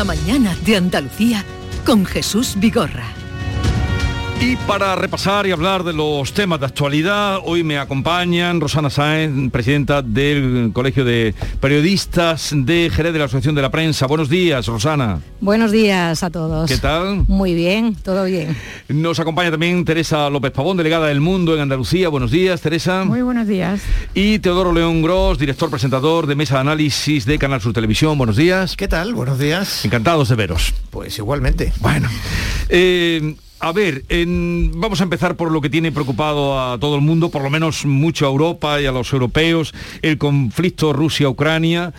La mañana de Andalucía con Jesús Vigorra. Y para repasar y hablar de los temas de actualidad, hoy me acompañan Rosana Sáenz, presidenta del Colegio de Periodistas de Jerez de la Asociación de la Prensa. Buenos días, Rosana. Buenos días a todos. ¿Qué tal? Muy bien, todo bien. Nos acompaña también Teresa López Pavón, delegada del Mundo en Andalucía. Buenos días, Teresa. Muy buenos días. Y Teodoro León Gros, director presentador de Mesa de Análisis de Canal Sur Televisión. Buenos días. ¿Qué tal? Buenos días. Encantados de veros. Pues igualmente. Bueno. eh, a ver, vamos a empezar por lo que tiene preocupado a todo el mundo, por lo menos mucho a Europa y a los europeos, el conflicto Rusia-Ucrania.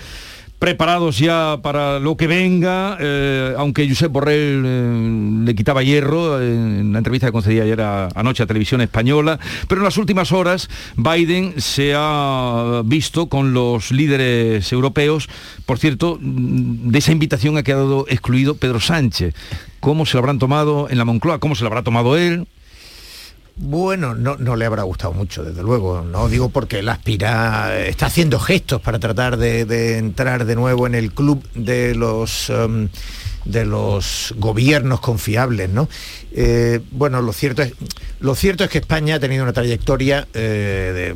Preparados ya para lo que venga, eh, aunque Josep Borrell eh, le quitaba hierro eh, en la entrevista que concedía ayer a- anoche a Televisión Española, pero en las últimas horas Biden se ha visto con los líderes europeos. Por cierto, de esa invitación ha quedado excluido Pedro Sánchez. ¿Cómo se lo habrán tomado en la Moncloa? ¿Cómo se lo habrá tomado él? Bueno, no, no le habrá gustado mucho, desde luego. No digo porque él aspira, está haciendo gestos para tratar de, entrar de nuevo en el club de los um, de los gobiernos confiables, ¿no? Eh, bueno, lo cierto, es, lo cierto es que España ha tenido una trayectoria eh,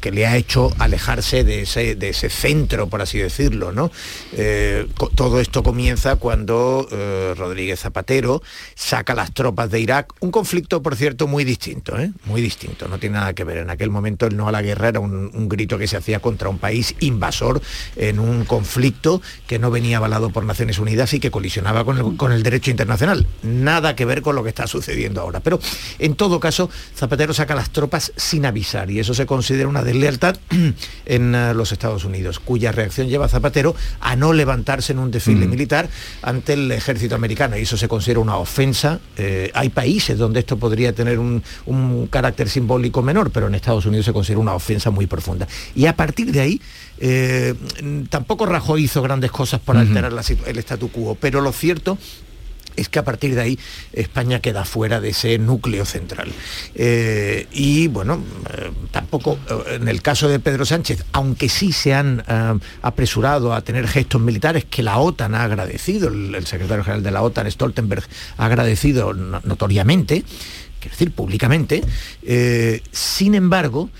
que le ha hecho alejarse de ese, de ese centro, por así decirlo, ¿no? Eh, todo esto comienza cuando Rodríguez Zapatero saca las tropas de Irak, un conflicto, por cierto, muy distinto, muy distinto, no tiene nada que ver. En aquel momento el no a la guerra era un, grito que se hacía contra un país invasor en un conflicto que no venía avalado por Naciones Unidas y que colisionaba con el, con el derecho internacional. Nada que ver con lo que está sucediendo ahora. Pero en todo caso, Zapatero saca las tropas sin avisar y eso se considera una deslealtad en eh, los Estados Unidos, cuya reacción lleva a Zapatero a no levantarse en un desfile militar ante el ejército americano y eso se considera una ofensa. Eh, hay países donde esto podría tener un, un carácter simbólico menor, pero en Estados Unidos se considera una ofensa muy profunda. Y a partir de ahí, eh, tampoco Rajoy hizo grandes cosas por alterar la el statu quo, pero lo cierto es que a partir de ahí España queda fuera de ese núcleo central. Eh, y bueno, eh, tampoco en el caso de Pedro Sánchez, aunque sí se han eh, apresurado a tener gestos militares que la OTAN ha agradecido, el, el secretario general de la OTAN, Stoltenberg, ha agradecido no- notoriamente, quiero decir, públicamente, sin embargo,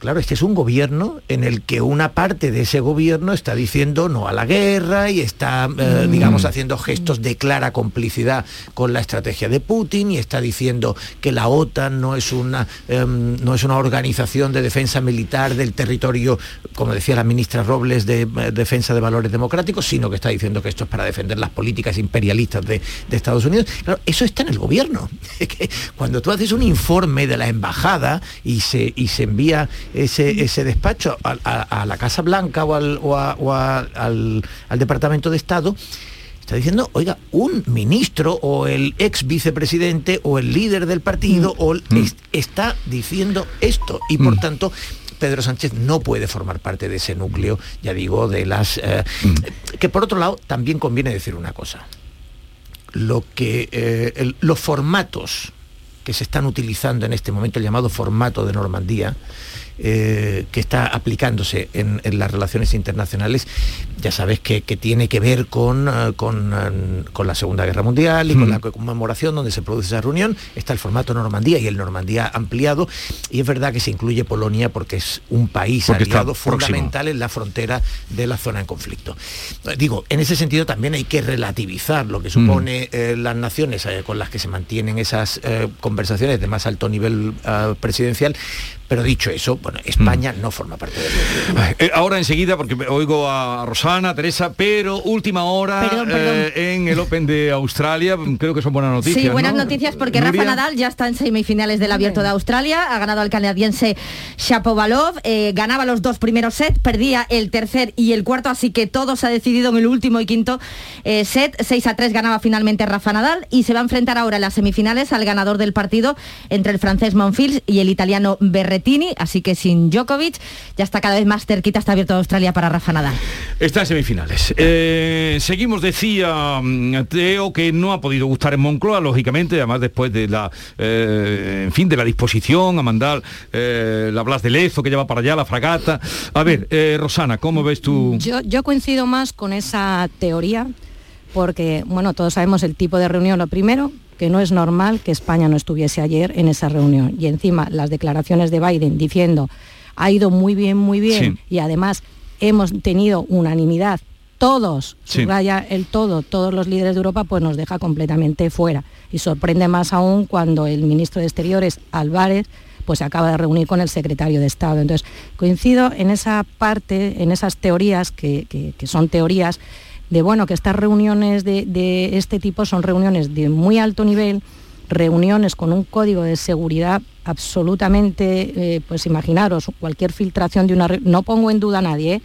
Claro, este es un gobierno en el que una parte de ese gobierno está diciendo no a la guerra y está, eh, Mm. digamos, haciendo gestos de clara complicidad con la estrategia de Putin y está diciendo que la OTAN no es una, em, no es una organización de defensa militar del territorio, como decía la ministra Robles, de eh, defensa de valores democráticos, sino que está diciendo que esto es para defender las políticas imperialistas de, de Estados Unidos. Claro, eso está en el gobierno. Cuando tú haces un informe de la embajada y se, y se envía ese, ese despacho a, a- a la Casa Blanca o, al, o a- o a- al, al Departamento de Estado, está diciendo, oiga, un ministro o el ex vicepresidente o el líder del partido o el- es- está diciendo esto y por tanto Pedro Sánchez no puede formar parte de ese núcleo, ya digo, de las... eh, Que por otro lado, también conviene decir una cosa. Lo que, eh, el- los formatos que se están utilizando en este momento, el llamado formato de Normandía, eh, que está aplicándose en, en las relaciones internacionales, ya sabes que, que tiene que ver con, eh, con, eh, con la Segunda Guerra Mundial y con Mm. la conmemoración donde se produce esa reunión. Está el formato Normandía y el Normandía ampliado. Y es verdad que se incluye Polonia porque es un país Porque aliado fundamental en la frontera de la zona en conflicto. Digo, en ese sentido también hay que relativizar lo que supone eh, las naciones eh, con las que se mantienen esas conversaciones de más alto nivel presidencial. Pero dicho eso, bueno, España no forma parte del eh, ahora enseguida, porque oigo a Rosana, Teresa, pero última hora Perdón, perdón. eh, en el Open de Australia, creo que son buenas noticias. Sí, buenas ¿no? noticias porque Nuria. Rafa Nadal ya está en semifinales del Abierto de Australia, ha ganado al canadiense Shapovalov, eh, ganaba los dos primeros sets, perdía el tercer y el cuarto, así que todo se ha decidido en el último y quinto eh, set, 6 a 3 ganaba finalmente Rafa Nadal y se va a enfrentar ahora en las semifinales al ganador del partido entre el francés Monfils y el italiano Berretini, así que sin Djokovic ya está cada vez más cerquita este Abierto Australia para Rafa Nadal. Está en semifinales. Eh, seguimos, decía mm, Teo, que no ha podido gustar en Moncloa, lógicamente, además después de la, eh, en fin, de la disposición a mandar eh, la Blas de Lezo, que lleva para allá la fragata. A ver, eh, Rosana, ¿cómo ves tú? Yo, yo coincido más con esa teoría porque, bueno, todos sabemos el tipo de reunión. Lo primero, que no es normal que España no estuviese ayer en esa reunión. Y encima las declaraciones de Biden diciendo, ha ido muy bien, muy bien, Sí. y además hemos tenido unanimidad. Todos, Sí. subraya el todo, todos los líderes de Europa, pues nos deja completamente fuera. Y sorprende más aún cuando el ministro de Exteriores, Álvarez, pues se acaba de reunir con el secretario de Estado. Entonces, coincido en esa parte, en esas teorías, que, que- que son teorías, de bueno, que estas reuniones de, este tipo son reuniones de muy alto nivel, reuniones con un código de seguridad absolutamente, eh, pues imaginaros, cualquier filtración de una... No pongo en duda a nadie, ¿eh?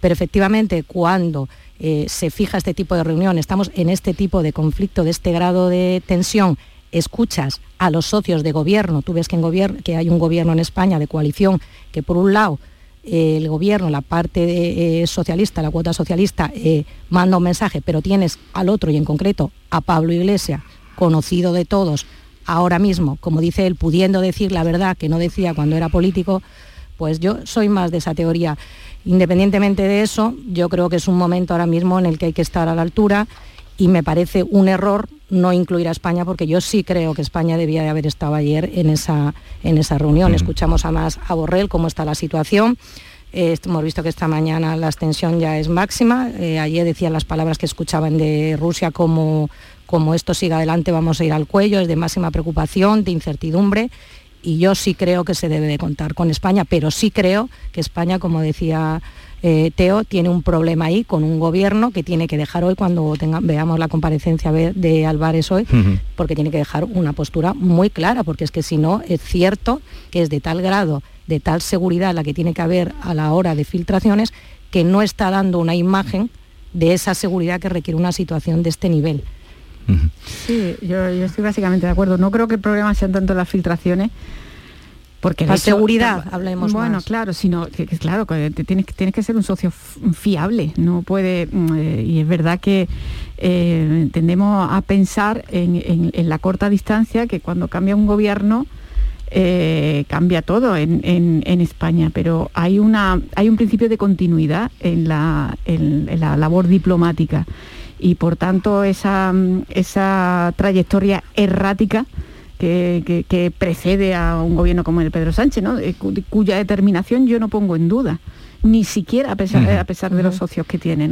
pero efectivamente cuando eh, se fija este tipo de reunión, estamos en este tipo de conflicto, de este grado de tensión, escuchas a los socios de gobierno, tú ves que, en gobier- que hay un gobierno en España de coalición que por un lado el gobierno, la parte eh, socialista, la cuota socialista, eh, manda un mensaje, pero tienes al otro y en concreto a Pablo Iglesias, conocido de todos, ahora mismo, como dice él, pudiendo decir la verdad que no decía cuando era político, pues yo soy más de esa teoría. Independientemente de eso, yo creo que es un momento ahora mismo en el que hay que estar a la altura y me parece un error no incluir a España porque yo sí creo que España debía de haber estado ayer en esa, en esa reunión. Escuchamos a más a Borrell cómo está la situación. Eh, hemos visto que esta mañana la extensión ya es máxima. Eh, ayer decían las palabras que escuchaban de Rusia como, como esto siga adelante vamos a ir al cuello, es de máxima preocupación, de incertidumbre. Y yo sí creo que se debe de contar con España, pero sí creo que España, como decía eh, Teo, tiene un problema ahí con un gobierno que tiene que dejar hoy, cuando veamos la comparecencia de Álvarez hoy, porque tiene que dejar una postura muy clara, porque es que si no, es cierto que es de tal grado de tal seguridad la que tiene que haber a la hora de filtraciones que no está dando una imagen de esa seguridad que requiere una situación de este nivel. Sí, yo, estoy básicamente de acuerdo. No creo que el problema sean tanto las filtraciones, porque la seguridad, hablemos Bueno, claro, sino que, claro, que tienes, tienes que ser un socio fiable, no puede, mm, eh, y es verdad que eh, tendemos a pensar en, en, la corta distancia que cuando cambia un gobierno eh, cambia todo en, España, pero hay, una, hay un principio de continuidad en la, labor diplomática. Y por tanto esa, esa trayectoria errática que, precede a un gobierno como el de Pedro Sánchez, eh, cuya determinación yo no pongo en duda, ni siquiera a pesar, a pesar de los socios que tiene.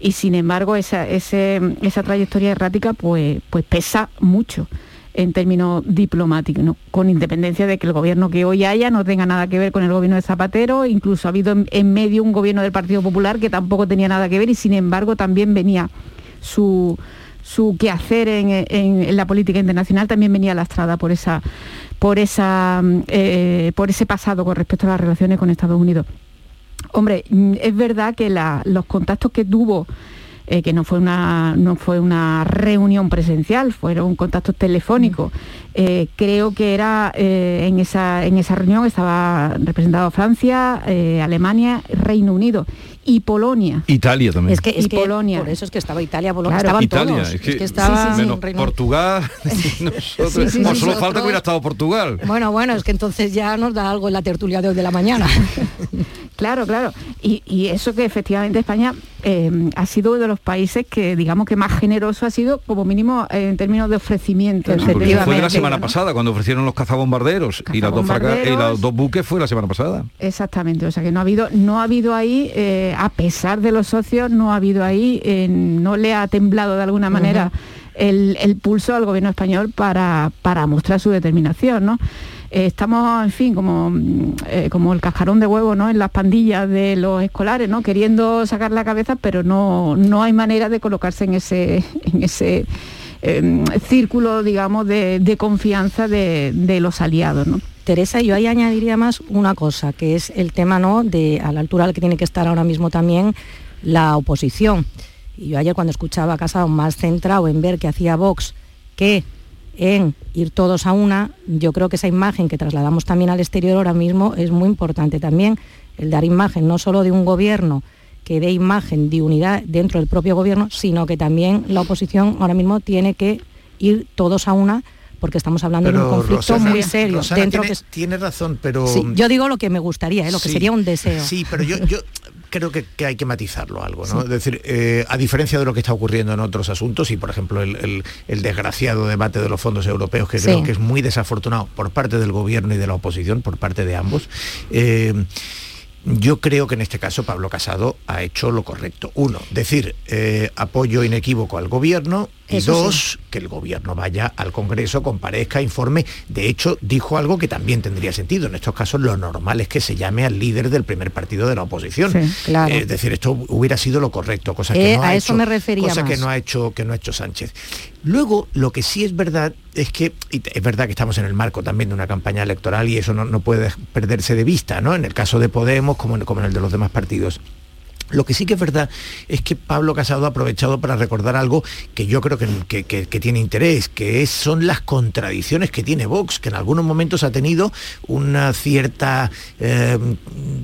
Y sin embargo esa, esa trayectoria errática pues, pues pesa mucho en términos diplomáticos, con independencia de que el gobierno que hoy haya no tenga nada que ver con el gobierno de Zapatero, incluso ha habido en, medio un gobierno del Partido Popular que tampoco tenía nada que ver y sin embargo también venía su, su quehacer en, la política internacional también venía lastrada por esa por esa eh, por ese pasado con respecto a las relaciones con Estados Unidos. Hombre, mm, es verdad que los contactos que tuvo eh, que no fue, una, no fue una reunión presencial, fueron contactos telefónicos. Eh, creo que era eh, en, esa, en esa reunión estaba representado Francia, Alemania, Reino Unido y Polonia. Italia también. Es que, es Polonia. Por eso es que estaba Italia, Polonia, estaban todos. Es que, estaba menos Portugal. no solo falta que hubiera estado Portugal. Bueno, bueno, es que entonces ya nos da algo en la tertulia de hoy de la mañana. Claro, claro. Y, eso que efectivamente España eh, ha sido uno de los países que, digamos, que más generoso ha sido, como mínimo, en términos de ofrecimiento. fue la semana pasada, cuando ofrecieron los cazabombarderos, y, las dos y los dos buques fue la semana pasada. Exactamente, o sea que no ha habido, no ha habido ahí, eh, a pesar de los socios, no ha habido ahí, eh, no le ha temblado de alguna manera el, el, pulso al gobierno español para, para mostrar su determinación, ¿no? Eh, estamos, en fin, como, mm, eh, como el cascarón de huevo, ¿no? En las pandillas de los escolares, ¿no? Queriendo sacar la cabeza, pero no, no hay manera de colocarse en ese, en ese em, círculo, digamos, de, confianza de, los aliados, ¿no? Teresa, yo ahí añadiría más una cosa, que es el tema ¿no? de a la altura al que tiene que estar ahora mismo también la oposición. Y yo ayer cuando escuchaba a Casado más centrado en ver que hacía Vox que en ir todos a una, yo creo que esa imagen que trasladamos también al exterior ahora mismo es muy importante también, el dar imagen no solo de un gobierno que dé imagen de unidad dentro del propio gobierno, sino que también la oposición ahora mismo tiene que ir todos a una porque estamos hablando de un conflicto muy serio. dentro tiene, razón, pero... yo digo lo que me gustaría, ¿eh? lo que sería un deseo. Sí, pero yo, yo creo que, hay que matizarlo algo, ¿no? Es decir, eh, a diferencia de lo que está ocurriendo en otros asuntos, y por ejemplo el, desgraciado debate de los fondos europeos, que creo que es muy desafortunado por parte del gobierno y de la oposición, por parte de ambos, eh, yo creo que en este caso Pablo Casado ha hecho lo correcto. Uno, decir eh, apoyo inequívoco al gobierno y dos, que el gobierno vaya al Congreso, comparezca, informe. De hecho, dijo algo que también tendría sentido. En estos casos lo normal es que se llame al líder del primer partido de la oposición. es decir, esto hubiera sido lo correcto, cosa que eh, no ha a eso hecho, me refería cosa que no ha hecho que no ha hecho Sánchez. Luego, lo que sí es verdad es que es verdad que estamos en el marco también de una campaña electoral y eso no, puede perderse de vista, ¿no? En el caso de Podemos como en, como en el de los demás partidos. Lo que sí que es verdad es que Pablo Casado ha aprovechado para recordar algo que yo creo que, que- que tiene interés, que es- son las contradicciones que tiene Vox, que en algunos momentos ha tenido una cierta eh,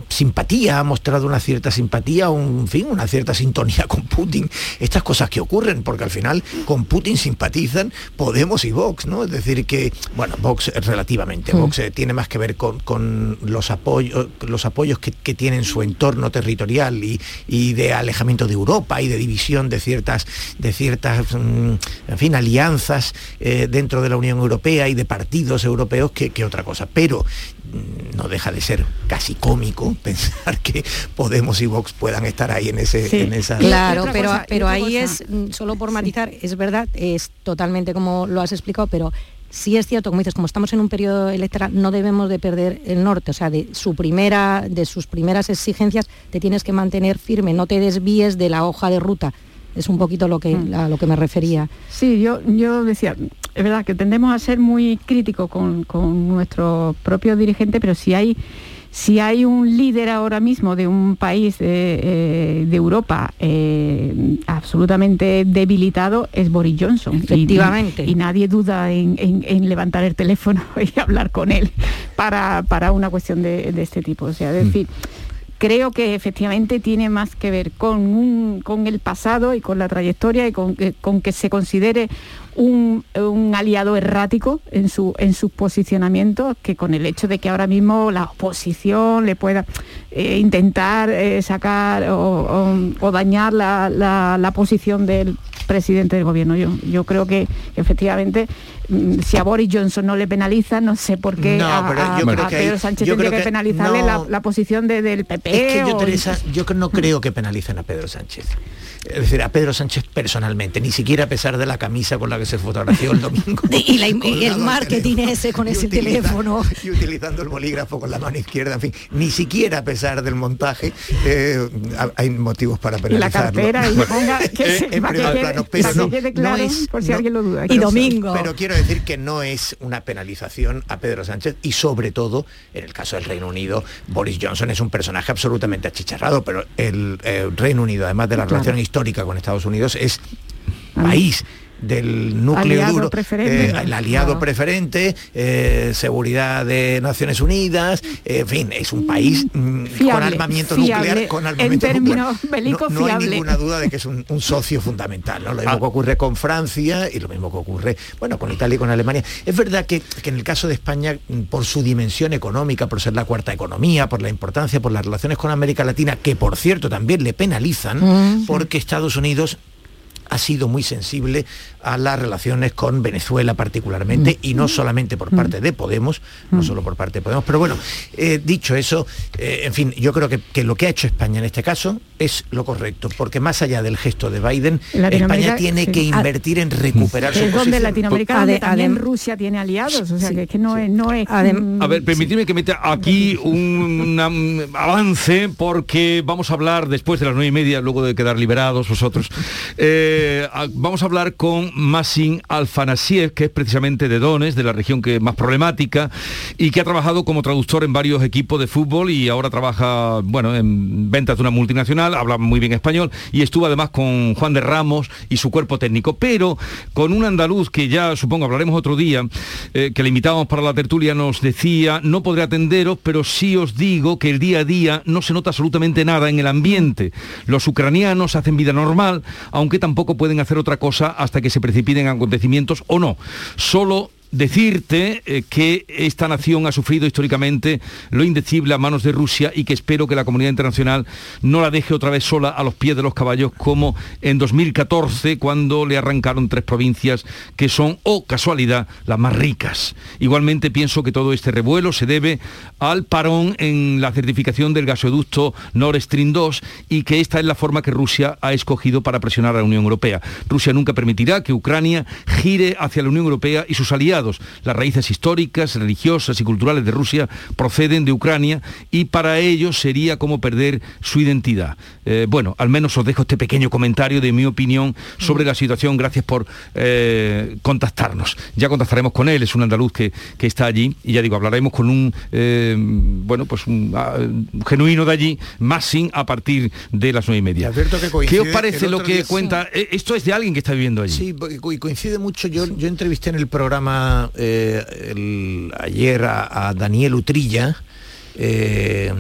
simpatía, ha mostrado una cierta simpatía, un en fin, una cierta sintonía con Putin. Estas cosas que ocurren, porque al final con Putin simpatizan Podemos y Vox, ¿no? Es decir, que, bueno, Vox relativamente, Mm. Vox eh, tiene más que ver con, con los apoyos, los apoyos que, que tiene en su entorno territorial y, y de alejamiento de Europa y de división de ciertas, de ciertas mm, en fin, alianzas eh, dentro de la Unión Europea y de partidos europeos que, que otra cosa. Pero mm, no deja de ser casi cómico pensar que Podemos y Vox puedan estar ahí en ese en esa Claro, pero, pero ahí cosa- es, mm, solo por matizar, es verdad, es totalmente como lo has explicado, pero sí es cierto, como dices, como estamos en un periodo electoral, no debemos de perder el norte, o sea, de su primera, de sus primeras exigencias, te tienes que mantener firme, no te desvíes de la hoja de ruta. Es un poquito lo que, a lo que me refería. Sí, yo, yo decía, es verdad que tendemos a ser muy críticos con, con nuestro propio dirigente, pero si hay, si hay un líder ahora mismo de un país de, eh, de Europa eh, absolutamente debilitado es Boris Johnson. Efectivamente. Y, nadie duda en, en- en levantar el teléfono y hablar con él para, para una cuestión de, de este tipo. O sea, es decir, creo que efectivamente tiene más que ver con, un- con el pasado y con la trayectoria y con que se considere un, un aliado errático en, su, en sus posicionamientos que con el hecho de que ahora mismo la oposición le pueda eh, intentar eh, sacar o, o- o dañar la, la- la posición del presidente del gobierno. Yo, yo creo que efectivamente mm, si a Boris Johnson no le penaliza, no sé por qué No, a, pero a- yo creo a que hay- Pedro Sánchez yo tendría creo que, que penalizarle no- la, la posición de- del PP. Es que yo, o- Teresa, yo no creo que penalicen a Pedro Sánchez. Es decir, a Pedro Sánchez personalmente, ni siquiera a pesar de la camisa con la que se fotografió el domingo. Y, la- y colgado el marketing ese con ese utiliza- teléfono. Y utilizando el bolígrafo con la mano izquierda, en fin, ni siquiera a pesar del montaje eh, ha- hay motivos para y la penalizarlo. cartera y Bueno, ponga que, eh, se- en para que primer quede- plano, para pero que no, quede no claro, es- por si no- alguien lo duda. Y domingo. pero quiero decir que no es una penalización a Pedro Sánchez y sobre todo, en el caso del Reino Unido, Boris Johnson es un personaje absolutamente achicharrado, pero el eh, Reino Unido, además de la Claro. relación histórica con Estados Unidos, es país del núcleo Aliado duro, preferente. eh, el aliado preferente, eh, seguridad de Naciones Unidas, eh, en fin, es un país mm, con fiable, nuclear, con en armamento términos nuclear. bélicos, no, no hay fiable. ninguna duda de que es un, un socio fundamental, ¿no? Lo Ah. mismo que ocurre con Francia y lo mismo que ocurre, bueno, con Italia y con Alemania. Es verdad que, que en el caso de España, mm, por su dimensión económica, por ser la cuarta economía, por la importancia, por las relaciones con América Latina, que por cierto también le penalizan, Mm. porque Estados Unidos ha sido muy sensible a las relaciones con Venezuela particularmente y no solamente por parte de Podemos, no solo por parte de Podemos, pero bueno, eh, dicho eso, eh, en fin, yo creo que, que lo que ha hecho España en este caso es lo correcto, porque más allá del gesto de Biden, España tiene sí. que invertir en recuperar Que su es donde. Latinoamérica Por- donde Ade- también Rusia tiene aliados, o sea que, es que no es, no es A ver, permitidme que meta aquí un, avance porque vamos a hablar después de las nueve y media, luego de quedar liberados vosotros, eh, a- vamos a hablar con Masin Alfanasiev, que es precisamente de Dones, de la región que es más problemática, y que ha trabajado como traductor en varios equipos de fútbol y ahora trabaja, bueno, en ventas de una multinacional, habla muy bien español, y estuvo además con Juan de Ramos y su cuerpo técnico, pero con un andaluz que ya supongo hablaremos otro día, eh, que le invitábamos para la tertulia, nos decía, no podré atenderos, pero sí os digo que el día a día no se nota absolutamente nada en el ambiente. Los ucranianos hacen vida normal, aunque tampoco pueden hacer otra cosa hasta que se precipiten acontecimientos o no. Solo decirte eh, que esta nación ha sufrido históricamente lo indecible a manos de Rusia y que espero que la comunidad internacional no la deje otra vez sola a los pies de los caballos como en 2014 cuando le arrancaron tres provincias que son, o casualidad, las más ricas. Igualmente pienso que todo este revuelo se debe al parón en la certificación del gasoducto Nord Stream 2 y que esta es la forma que Rusia ha escogido para presionar a la Unión Europea. Rusia nunca permitirá que Ucrania gire hacia la Unión Europea y sus aliados Las raíces históricas, religiosas y culturales de Rusia proceden de Ucrania y para ellos sería como perder su identidad. Eh, bueno, al menos os dejo este pequeño comentario de mi opinión sobre la situación. Gracias por eh, contactarnos. Ya contactaremos con él, es un andaluz que, que está allí y ya digo, hablaremos con un, eh, bueno, pues un, ah, un genuino de allí, Massing, a partir de las nueve y media. ¿Qué os parece lo que día- cuenta? Esto es de alguien que está viviendo allí. Sí, y coincide mucho. Yo, yo entrevisté en el programa el- ayer a, a Daniel Utrilla. Eh,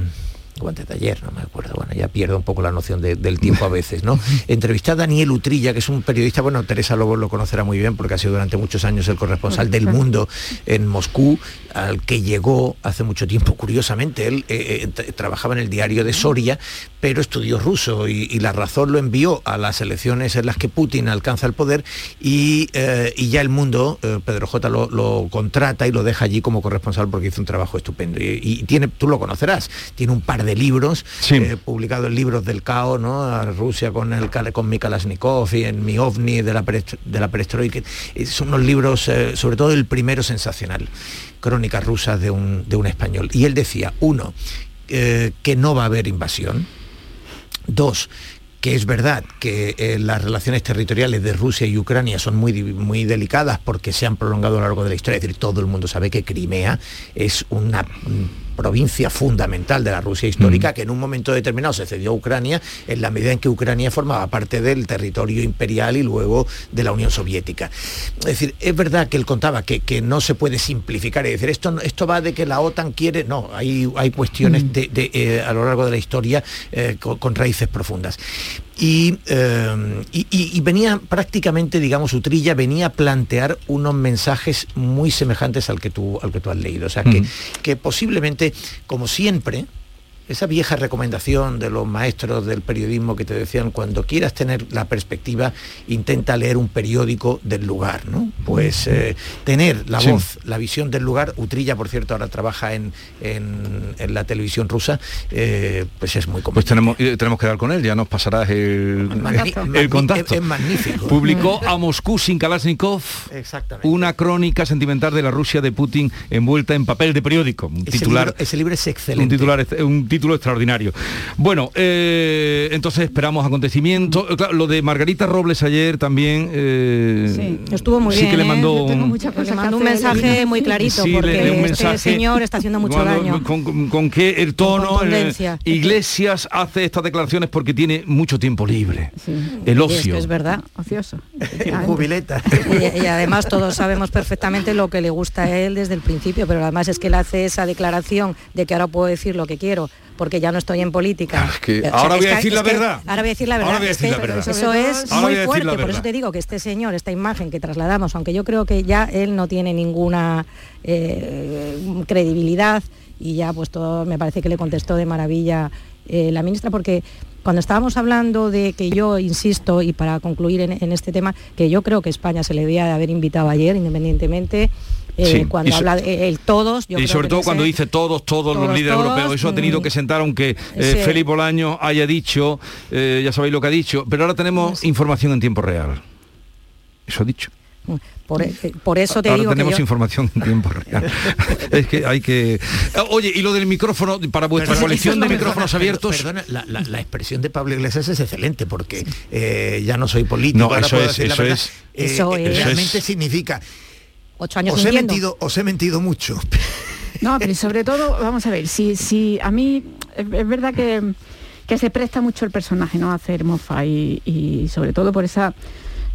o antes de ayer, no me acuerdo, bueno, ya pierdo un poco la noción de- del tiempo a veces, ¿no? Entrevisté a Daniel Utrilla, que es un periodista, bueno, Teresa Lobo lo conocerá muy bien porque ha sido durante muchos años el corresponsal del mundo en Moscú, al que llegó hace mucho tiempo, curiosamente, él eh, eh, tra- trabajaba en el diario de Soria, pero estudió ruso y, y la razón lo envió a las elecciones en las que Putin alcanza el poder y, eh, y ya el mundo, eh, Pedro J lo, lo contrata y lo deja allí como corresponsal porque hizo un trabajo estupendo. Y, y tiene, tú lo conocerás, tiene un par de libros, eh, publicados en libros del caos, ¿no? A Rusia con el con Kalashnikov y en mi ovni de la, de la perestroika. Son unos libros, sobre todo el primero sensacional, crónicas rusas de un, de un español. Y él decía, uno, que no va a haber invasión. Dos, que es verdad que eh, las relaciones territoriales de Rusia y Ucrania son muy, muy delicadas porque se han prolongado a lo largo de la historia. Es decir, todo el mundo sabe que Crimea es una mm, provincia fundamental de la Rusia histórica que en un momento determinado se cedió a Ucrania en la medida en que Ucrania formaba parte del territorio imperial y luego de la Unión Soviética. Es decir, es verdad que él contaba que, que no se puede simplificar y decir esto, esto va de que la OTAN quiere, no, hay, hay cuestiones de- de, eh, a lo largo de la historia eh, con, con raíces profundas. Y, eh, y- y- venía prácticamente, digamos, Utrilla venía a plantear unos mensajes muy semejantes al que tú, al que tú has leído. O sea, que, que posiblemente, como siempre, esa vieja recomendación de los maestros del periodismo que te decían, cuando quieras tener la perspectiva, intenta leer un periódico del lugar, ¿no? Pues eh, tener la Sí. voz, la visión del lugar, Utrilla, por cierto, ahora trabaja en, en- en la televisión rusa, eh, pues es muy Pues tenemos, eh, tenemos que dar con él, ya nos pasarás el, el contacto. Es- es magnífico. Publicó a Moscú sin Kalashnikov Exactamente. una crónica sentimental de la Rusia de Putin envuelta en papel de periódico. Un Ese titular, libro- ese libro es un, excelente. titular, un título extraordinario. Bueno, eh, entonces esperamos acontecimientos. Eh, claro, lo de Margarita Robles ayer también... eh, Sí, estuvo muy sí bien. que le ¿eh? mandó Yo tengo un- que mandó un mensaje muy clarito Sí, le- porque le- un este mensaje- señor está haciendo mucho Bueno, daño. Con, con- con que el tono, eh. Iglesias hace estas declaraciones porque tiene mucho tiempo libre. El Y es ocio. que es verdad. Ocioso. Jubileta. Y, y además todos sabemos perfectamente lo que le gusta a él desde el principio, pero además es que él hace esa declaración de que ahora puedo decir lo que quiero porque ya no estoy en política. que O sea, ahora voy a es que- decir la es que verdad. Ahora voy a decir la verdad. Ahora voy a Es decir que la verdad. Eso es Ahora muy fuerte, por eso te digo que este señor, esta imagen que trasladamos, aunque yo creo que ya él no tiene ninguna eh, credibilidad y ya pues todo me parece que le contestó de maravilla eh, la ministra porque cuando estábamos hablando de que yo insisto y para concluir en, en este tema que yo creo que España se le debía de haber invitado ayer independientemente eh, Sí, cuando y so- habla de el todos yo y creo sobre que todo cuando dice todos, todos, los líderes todos, europeos. Eso ha tenido mm. que sentar, aunque eh, Sí. Felipe Bolaño haya dicho, eh, ya sabéis lo que ha dicho, pero ahora tenemos información en tiempo real. Eso ha dicho. por, eh, por eso te ahora digo que tenemos yo- información en tiempo real. es que hay que... Eh, Oye, y lo del micrófono, para vuestra Perdona, colección de micrófonos abiertos... Perdona, la, la- la expresión de Pablo Iglesias es excelente porque eh, ya no soy político. No, ahora eso puedo es, decir la eso verdad. es. Eh, Eso eh, es. Realmente es. significa. Ocho años Os he, mentido, os he mentido mucho. No, pero sobre todo, vamos a ver, si, si a mí es, es verdad que, que se presta mucho el personaje, ¿no? A hacer mofa y, y sobre todo por esa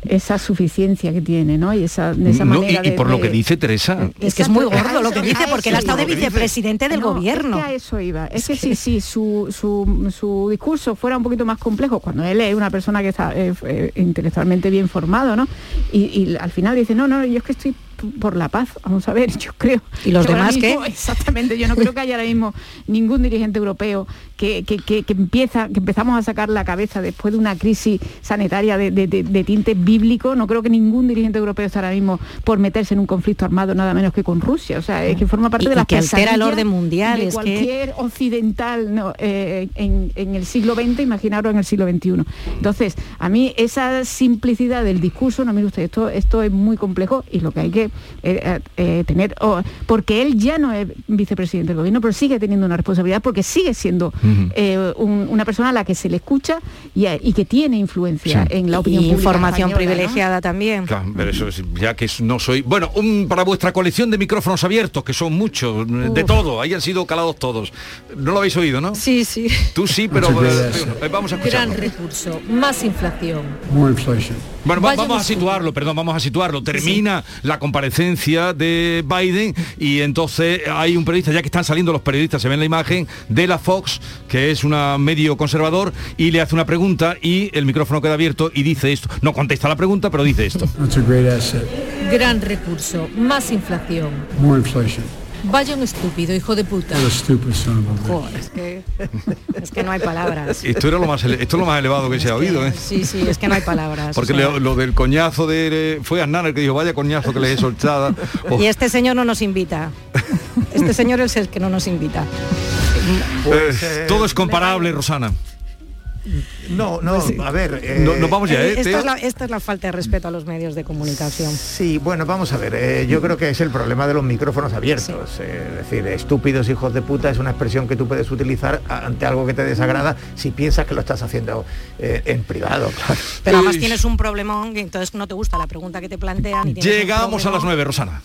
esa suficiencia que tiene, ¿no? Y esa, de esa No, y, manera y de- por lo que dice Teresa. Es que es muy gordo lo que dice, porque él ha estado de vicepresidente del No, gobierno. Es que a eso iba. Es que sí, sí, su, su, su discurso fuera un poquito más complejo, cuando él es una persona que está eh, eh, intelectualmente bien formado, ¿no? Y, y al final dice, no, no, yo es que estoy por la paz, vamos a ver, yo creo. ¿Y los demás qué? mismo- Exactamente, yo no creo que haya ahora mismo ningún dirigente europeo que, que, que- que empieza, que empezamos a sacar la cabeza después de una crisis sanitaria de, de, de- de tinte bíblico, no creo que ningún dirigente europeo esté ahora mismo por meterse en un conflicto armado nada menos que con Rusia. O sea, es que forma parte Y- de y las que altera el orden mundial, de es que- cualquier occidental ¿no? Eh, en, en el siglo XX, imaginaros en el siglo XXI. Entonces, a mí esa simplicidad del discurso, no mire usted, esto, esto es muy complejo y lo que hay que eh, eh, eh, tener, o- porque él ya no es vicepresidente del gobierno, pero sigue teniendo una responsabilidad porque sigue siendo eh, un- una persona a la que se le escucha y, a- y que tiene influencia Sí. en la opinión Y pública información española, ¿no? privilegiada también. Claro, pero eso es, ya que no soy... Bueno, un- para vuestra colección de micrófonos abiertos, que son muchos, de todo, ahí han sido calados todos. No lo habéis oído, ¿no? Sí, sí. Tú sí, pero vamos a escucharlo. recurso, más inflación. Bueno, va- Vaya vamos a situarlo, perdón, vamos a situarlo. Termina la comparecencia de Biden y entonces hay un periodista, ya que están saliendo los periodistas, se ve en la imagen, de la Fox, que es una medio conservador, y le hace una pregunta y el micrófono queda abierto y dice esto. No contesta la pregunta, pero dice esto. Gran recurso, más inflación. Vaya un estúpido, hijo de puta. Joder, es que, es que no hay palabras. Esto era lo más ele- esto es lo más elevado que se ha oído, ¿eh? Sí, sí, es que no hay palabras. Porque o sea, le- lo del coñazo de fue Aznar el que dijo vaya coñazo que le he soltada. Oh, Y este señor no nos invita. Este señor es el que no nos invita. eh, todo es comparable, Rosana. No, no, a ver. eh, No- nos vamos ya, ¿eh, esta, Teo? es la, esta es la falta de respeto a los medios de comunicación. Sí, bueno, vamos a ver. eh, yo creo que es el problema de los micrófonos abiertos. eh, es decir, estúpidos hijos de puta es una expresión que tú puedes utilizar ante algo que te desagrada si piensas que lo estás haciendo eh, en privado, claro. Pero además tienes un problemón entonces no te gusta la pregunta que te plantean. y Llegamos a las nueve, Rosana.